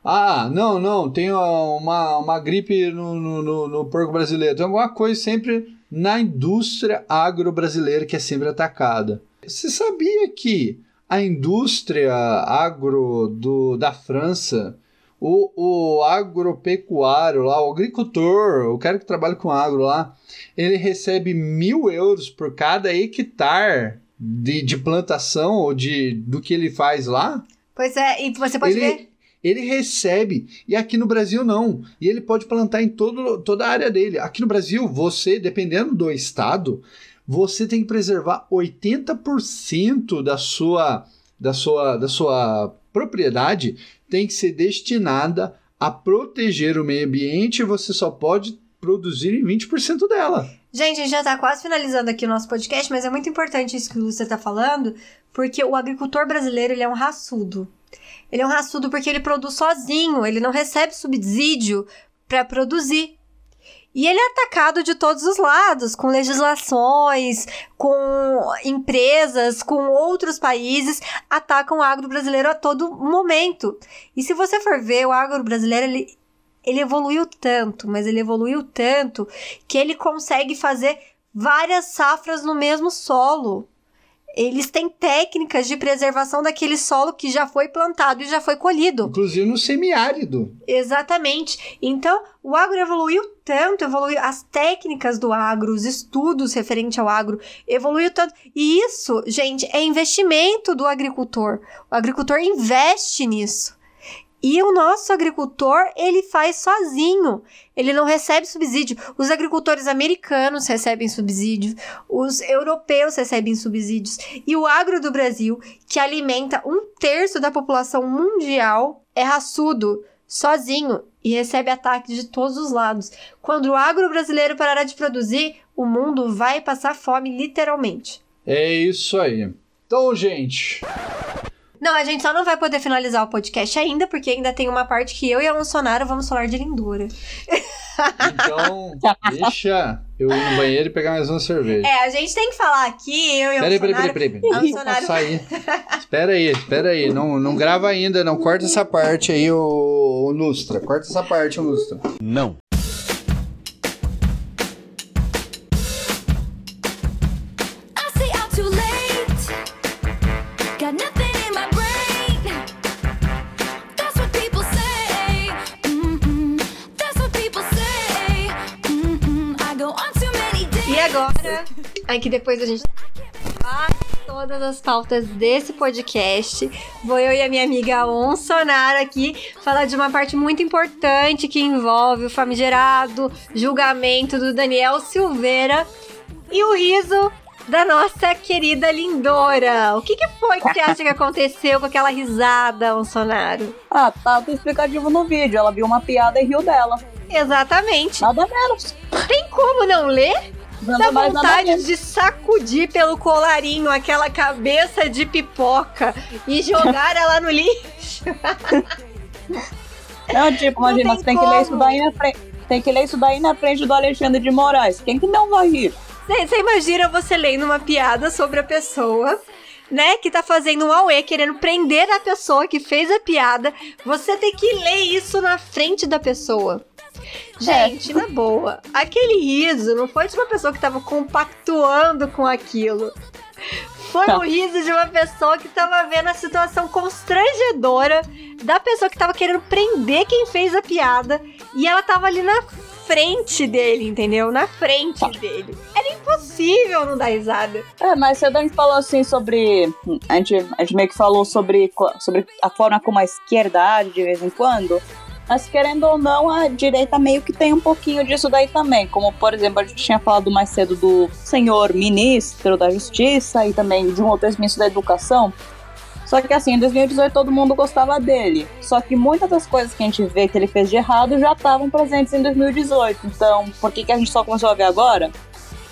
Ah, não, não, tem uma, uma gripe no, no, no, no porco brasileiro. Tem alguma coisa sempre na indústria agro-brasileira que é sempre atacada. Você sabia que a indústria agro do, da França, o, o agropecuário lá, o agricultor, o cara que trabalha com agro lá, ele recebe mil euros por cada hectare de, de plantação ou de, do que ele faz lá? Pois é, e você pode ver. ele, ele recebe. E aqui no Brasil não. E ele pode plantar em todo, toda a área dele. Aqui no Brasil, você, dependendo do estado, você tem que preservar 80% da sua, da, sua, da sua propriedade tem que ser destinada a proteger o meio ambiente e você só pode produzir em 20% dela. Gente, a gente já tá quase finalizando aqui o nosso podcast, mas é muito importante isso que o Lúcio tá falando, porque o agricultor brasileiro, ele é um raçudo. Ele é um raçudo porque ele produz sozinho, ele não recebe subsídio para produzir. E ele é atacado de todos os lados, com legislações, com empresas, com outros países, atacam o agro brasileiro a todo momento. E se você for ver, o agro brasileiro, ele, ele evoluiu tanto, mas ele evoluiu tanto que ele consegue fazer várias safras no mesmo solo. Eles têm técnicas de preservação daquele solo que já foi plantado e já foi colhido. Inclusive no semiárido. Exatamente. Então, o agro evoluiu tanto, evoluiu as técnicas do agro, os estudos referentes ao agro, evoluiu tanto. E isso, gente, é investimento do agricultor. O agricultor investe nisso. E o nosso agricultor, ele faz sozinho. Ele não recebe subsídio. Os agricultores americanos recebem subsídios, os europeus recebem subsídios. E o agro do Brasil, que alimenta um terço da população mundial, é raçudo, sozinho e recebe ataques de todos os lados. Quando o agro brasileiro parar de produzir, o mundo vai passar fome, literalmente. É isso aí. Então, gente, Não, a gente só não vai poder finalizar o podcast ainda, porque ainda tem uma parte que eu e a Bolsonaro vamos falar de lindura. então deixa eu ir no banheiro e pegar mais uma cerveja. É, a gente tem que falar aqui, eu e a Peraí, peraí, Bolsonaro. peraí, peraí. Eu Bolsonaro- aí. Espera aí, espera aí. Não, não grava ainda, não. Corta essa parte aí, o, o Lustra. Corta essa parte, o Lustra. Não. Aí que depois a gente todas as pautas desse podcast. Vou eu e a minha amiga On Sonara aqui falar de uma parte muito importante que envolve o famigerado julgamento do Daniel Silveira e o riso da nossa querida Lindora. O que, que foi que você acha que aconteceu com aquela risada, On Sonaro? Ah, tá explicativo no vídeo. Ela viu uma piada e riu dela. Exatamente. Nada menos. Tem como não ler? Dá vontade de sacudir pelo colarinho aquela cabeça de pipoca e jogar ela no lixo. Não, tipo, Não imagina, tem você tem que ler isso daí na frente. Tem que ler isso daí na frente do Alexandre de Moraes. Quem que não vai rir? Você imagina você lendo uma piada sobre a pessoa, né, que tá fazendo um auê, querendo prender a pessoa que fez a piada. Você tem que ler isso na frente da pessoa. Gente, na boa, aquele riso não foi de uma pessoa que tava compactuando com aquilo. Foi Não. o riso de uma pessoa que tava vendo a situação constrangedora da pessoa que tava querendo prender quem fez a piada e ela tava ali na frente dele, entendeu? Na frente dele. Era impossível não dar risada. É, mas você a gente falou assim sobre. A gente, a gente meio que falou sobre, sobre a forma como a esquerda age de vez em quando. Mas querendo ou não, a direita meio que tem um pouquinho disso daí também. Como, por exemplo, a gente tinha falado mais cedo do senhor ministro da Justiça e também de um outro ex-ministro da Educação. Só que assim, em 2018 todo mundo gostava dele. Só que muitas das coisas que a gente vê que ele fez de errado já estavam presentes em 2018. Então, por que, que a gente só começou a ver agora?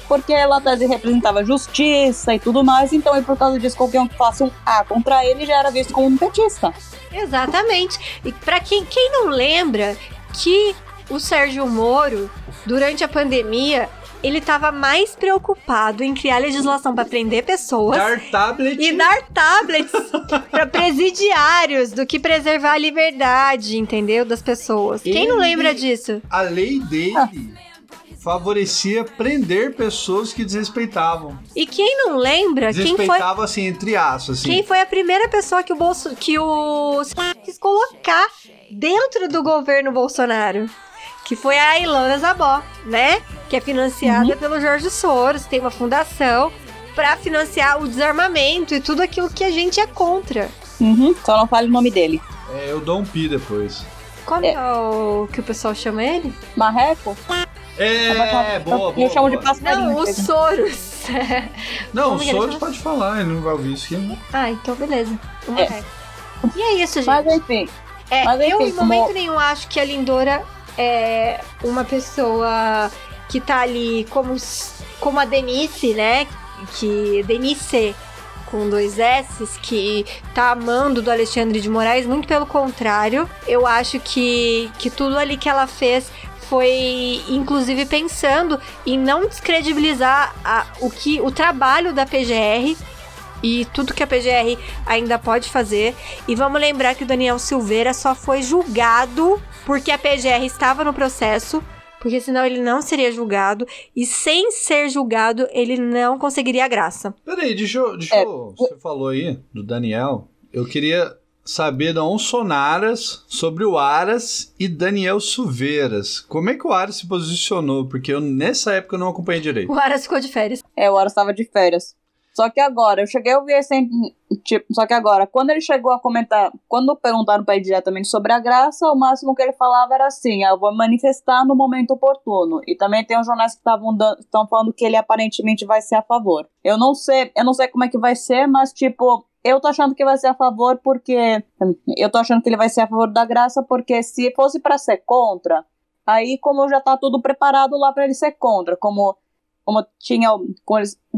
Porque ela até representava justiça e tudo mais, então e por causa disso, qualquer um que faça um A contra ele já era visto como um petista. Exatamente. E pra quem, quem não lembra que o Sérgio Moro, durante a pandemia, ele tava mais preocupado em criar legislação pra prender pessoas. Dar tablet. E dar tablets pra presidiários do que preservar a liberdade, entendeu? Das pessoas. Quem não Ele- lembra disso? A lei dele favorecia prender pessoas que desrespeitavam. E quem não lembra, quem foi, Desrespeitava, assim, entre aspas, assim. quem foi a primeira pessoa que o Bolso, que o quis colocar dentro do governo Bolsonaro? Que foi a Ilana Zabó, né? Que é financiada pelo Jorge Soros, tem uma fundação pra financiar o desarmamento e tudo aquilo que a gente é contra. Uhum, só não fale o nome dele. É, eu dou um pi depois. Como É. é o que o pessoal chama ele? Marreco? É, boa, boa. Eu chamo de passarinho. Não, o entendeu? Soros. Não, o Soros pode falar, ele não vai ouvir isso aqui. ah, então beleza. O É. E é isso, gente. Mas enfim, É, Mas, eu enfim, em momento como- nenhum acho que a Lindora é uma pessoa que tá ali como, como a Denise, né? Que Denise com dois S, que tá amando do Alexandre de Moraes, muito pelo contrário. Eu acho que, que tudo ali que ela fez foi inclusive pensando em não descredibilizar a- o que o trabalho da PGR e tudo que a PGR ainda pode fazer. E vamos lembrar que o Daniel Silveira só foi julgado porque a PGR estava no processo, porque senão ele não seria julgado. E sem ser julgado, ele não conseguiria a graça. Peraí, deixa eu. Deixa É. eu você falou aí do Daniel. Eu queria saber da Onsonaras sobre o Aras e Daniel Silveiras. Como é que o Aras se posicionou? Porque eu, nessa época, eu não acompanhei direito. O Aras ficou de férias. é, o Aras estava de férias. Só que agora, eu cheguei a ouvir esse. Tipo, só que agora, quando ele chegou a comentar, quando perguntaram pra ele diretamente sobre a graça, o máximo que ele falava era assim: ah, eu vou manifestar no momento oportuno. E também tem uns jornais que estão falando que ele aparentemente vai ser a favor. Eu não sei, eu não sei como é que vai ser, mas tipo. Eu tô achando que vai ser a favor porque. Eu tô achando que ele vai ser a favor da graça, porque se fosse pra ser contra, aí como já tá tudo preparado lá pra ele ser contra, como como tinha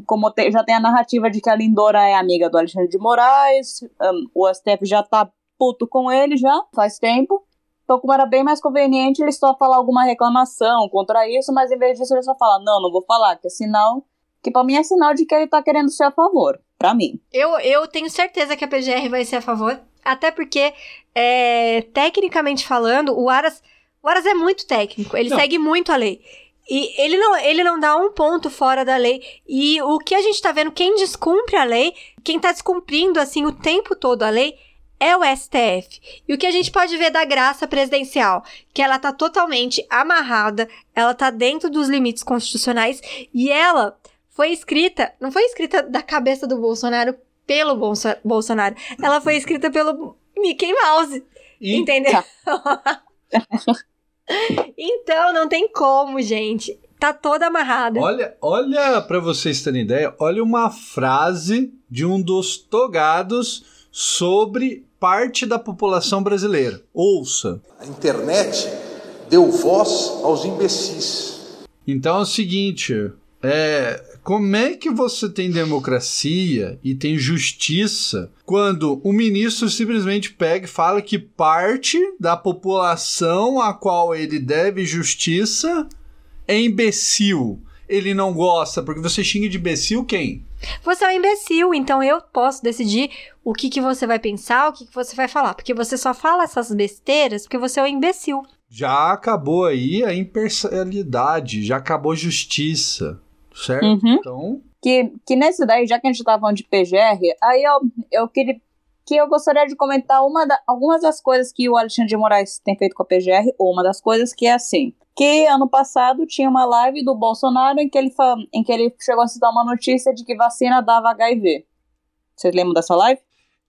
como te- já tem a narrativa de que a Lindora é amiga do Alexandre de Moraes, um, o STF já tá puto com ele já faz tempo. Então, como era bem mais conveniente, ele só falar alguma reclamação contra isso, mas em vez disso ele só fala, não, não vou falar, que é sinal, que pra mim é sinal de que ele tá querendo ser a favor, pra mim. Eu, eu tenho certeza que a PGR vai ser a favor. Até porque, é, tecnicamente falando, o Aras, o Aras é muito técnico. Ele Não. segue muito a lei. E ele não, ele não dá um ponto fora da lei. E o que a gente tá vendo, quem descumpre a lei, quem tá descumprindo, assim, o tempo todo a lei, é o STF. E o que a gente pode ver da graça presidencial? Que ela tá totalmente amarrada, ela tá dentro dos limites constitucionais e ela foi escrita, não foi escrita da cabeça do Bolsonaro pelo Bolso- Bolsonaro. Ela foi escrita pelo Mickey Mouse. E Entendeu? então, não tem como, gente. Tá toda amarrada. olha, olha para vocês terem ideia, olha uma frase de um dos togados sobre parte da população brasileira. Ouça. A internet deu voz aos imbecis. Então é o seguinte, é, como é que você tem democracia e tem justiça quando o ministro simplesmente pega e fala que parte da população a qual ele deve justiça é imbecil? Ele não gosta, porque você xinga de imbecil quem? Você é um imbecil, então eu posso decidir o que, que você vai pensar, o que, que você vai falar. Porque você só fala essas besteiras porque você é um imbecil. Já acabou aí a imparcialidade, já acabou a justiça, certo? Uhum. Então, que, que nesse daí, já que a gente tá falando de PGR, aí eu, eu queria que eu gostaria de comentar uma da- algumas das coisas que o Alexandre de Moraes tem feito com a PGR, ou uma das coisas que é assim, que ano passado tinha uma live do Bolsonaro em que ele, em que ele chegou a citar uma notícia de que vacina dava HIV. Vocês lembram dessa live?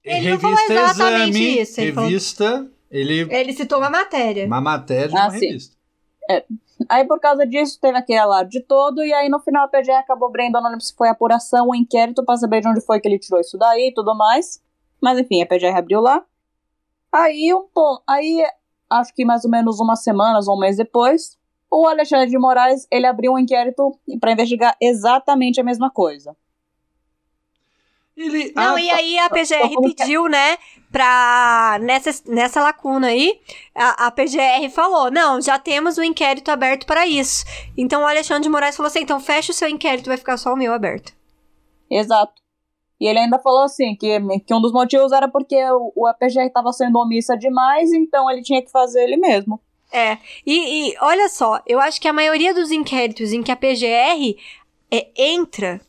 Ele não falou exatamente Exame, isso, ele falou- revista, ele Ele citou uma matéria. uma matéria de Ah, uma sim. revista. Aí, por causa disso, teve aquele alarde todo, e aí no final a PGR acabou eu não lembro se foi apuração ou inquérito pra saber de onde foi que ele tirou isso daí e tudo mais. Mas enfim, a PGR abriu lá. Aí, um pô, aí acho que mais ou menos umas semanas ou um mês depois, o Alexandre de Moraes, ele abriu um inquérito pra investigar exatamente a mesma coisa. Ele, Não, ah, e aí a PGR é? pediu, né, pra. Nessa, nessa lacuna aí, a, a PGR falou: não, já temos o inquérito aberto para isso. Então o Alexandre de Moraes falou assim: então fecha o seu inquérito, vai ficar só o meu aberto. Exato. E ele ainda falou assim, que, que um dos motivos era porque o, o APGR estava sendo omissa demais, então ele tinha que fazer ele mesmo. É. E, e olha só, eu acho que a maioria dos inquéritos em que a PGR é, entra.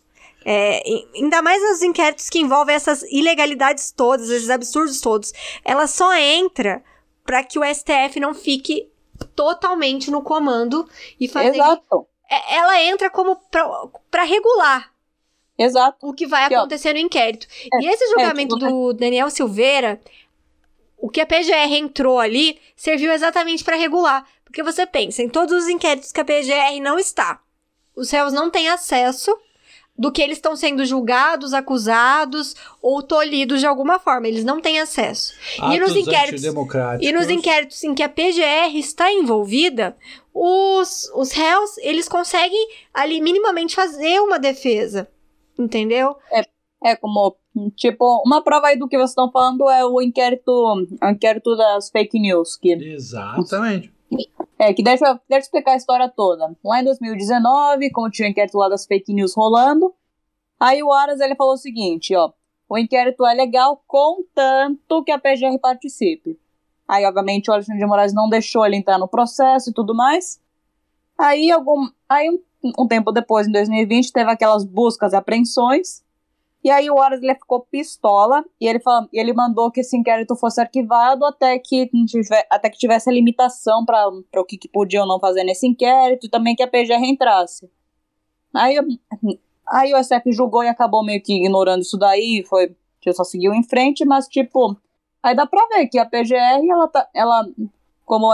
É, ainda mais os inquéritos que envolvem essas ilegalidades todas, esses absurdos todos, ela só entra para que o STF não fique totalmente no comando e fazer. Exato. É, Ela entra como para regular Exato. o que vai acontecer no inquérito. e esse julgamento tipo, do Daniel Silveira, o que a PGR entrou ali, serviu exatamente para regular. Porque você pensa, em todos os inquéritos que a PGR não está, os réus não têm acesso do que eles estão sendo julgados, acusados ou tolhidos de alguma forma. Eles não têm acesso. e nos atos inquéritos antidemocráticos. e nos inquéritos em que a PGR está envolvida, os, os réus, eles conseguem ali minimamente fazer uma defesa. Entendeu? É como, tipo, uma prova aí do que vocês estão falando é o inquérito, o inquérito das fake news, que Exatamente. É que deixa, deixa explicar a história toda. Lá em 2019, como tinha o inquérito lá das fake news rolando, aí o Aras ele falou o seguinte, ó, o inquérito é legal contanto que a PGR participe. Aí, obviamente, o Alexandre de Moraes não deixou ele entrar no processo e tudo mais. Aí, algum, aí um, um tempo depois, em 2020, teve aquelas buscas e apreensões. E aí o ele ficou pistola e ele, fala, ele mandou que esse inquérito fosse arquivado até que, tive- até que tivesse a limitação para o que, que podia ou não fazer nesse inquérito e também que a PGR entrasse. Aí, aí o SF julgou e acabou meio que ignorando isso daí, foi, só seguiu em frente, mas tipo, aí dá pra ver que a PGR, ela tá, ela, como,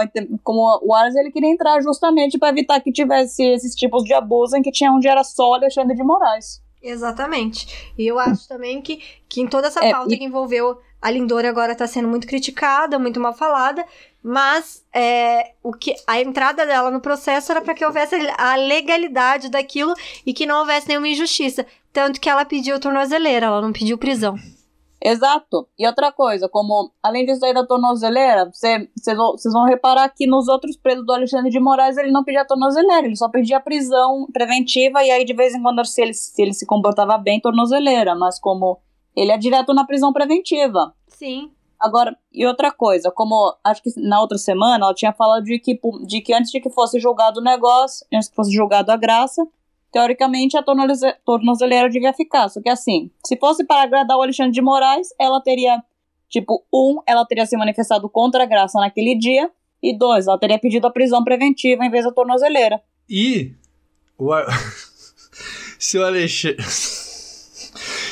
como o Aras, ele queria entrar justamente para evitar que tivesse esses tipos de abuso em que tinha onde era só Alexandre de Moraes. Exatamente. E eu acho também que, que em toda essa É, pauta e- que envolveu a Lindora agora está sendo muito criticada, muito mal falada, mas é, o que a entrada dela no processo era para que houvesse a legalidade daquilo e que não houvesse nenhuma injustiça. Tanto que ela pediu tornozeleira, ela não pediu prisão. Exato. E outra coisa, como além disso aí da tornozeleira, vocês vão, vocês vão reparar que nos outros presos do Alexandre de Moraes ele não pedia tornozeleira, ele só pedia prisão preventiva e aí de vez em quando se ele se, ele se comportava bem, tornozeleira, mas como ele é direto na prisão preventiva. Sim. Agora, e outra coisa, como acho que na outra semana ela tinha falado de que, de que antes de que fosse julgado o negócio, antes que fosse julgado a graça, teoricamente a tornoze- tornozeleira devia ficar. Só que assim, se fosse para agradar o Alexandre de Moraes, ela teria, tipo, um, ela teria se manifestado contra a graça naquele dia, e dois, ela teria pedido a prisão preventiva em vez da tornozeleira. E o Se o Alexandre.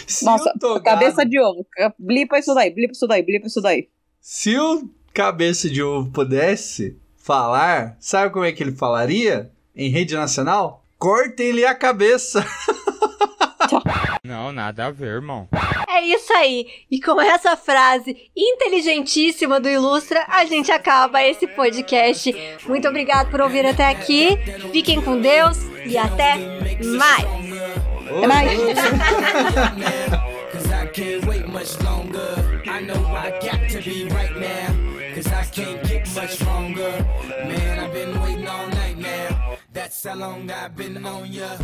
Se Nossa, Togado- cabeça de ovo. Blipa isso daí, blipa isso daí, blipa isso daí. Se o cabeça de ovo pudesse falar, sabe como é que ele falaria em rede nacional? Cortem-lhe a cabeça. Não, nada a ver, irmão. É isso aí. E com essa frase inteligentíssima do Ilustra, a gente acaba esse podcast. Muito obrigado por ouvir até aqui. Fiquem com Deus e até mais. É. Cause I That's how long I've been on ya.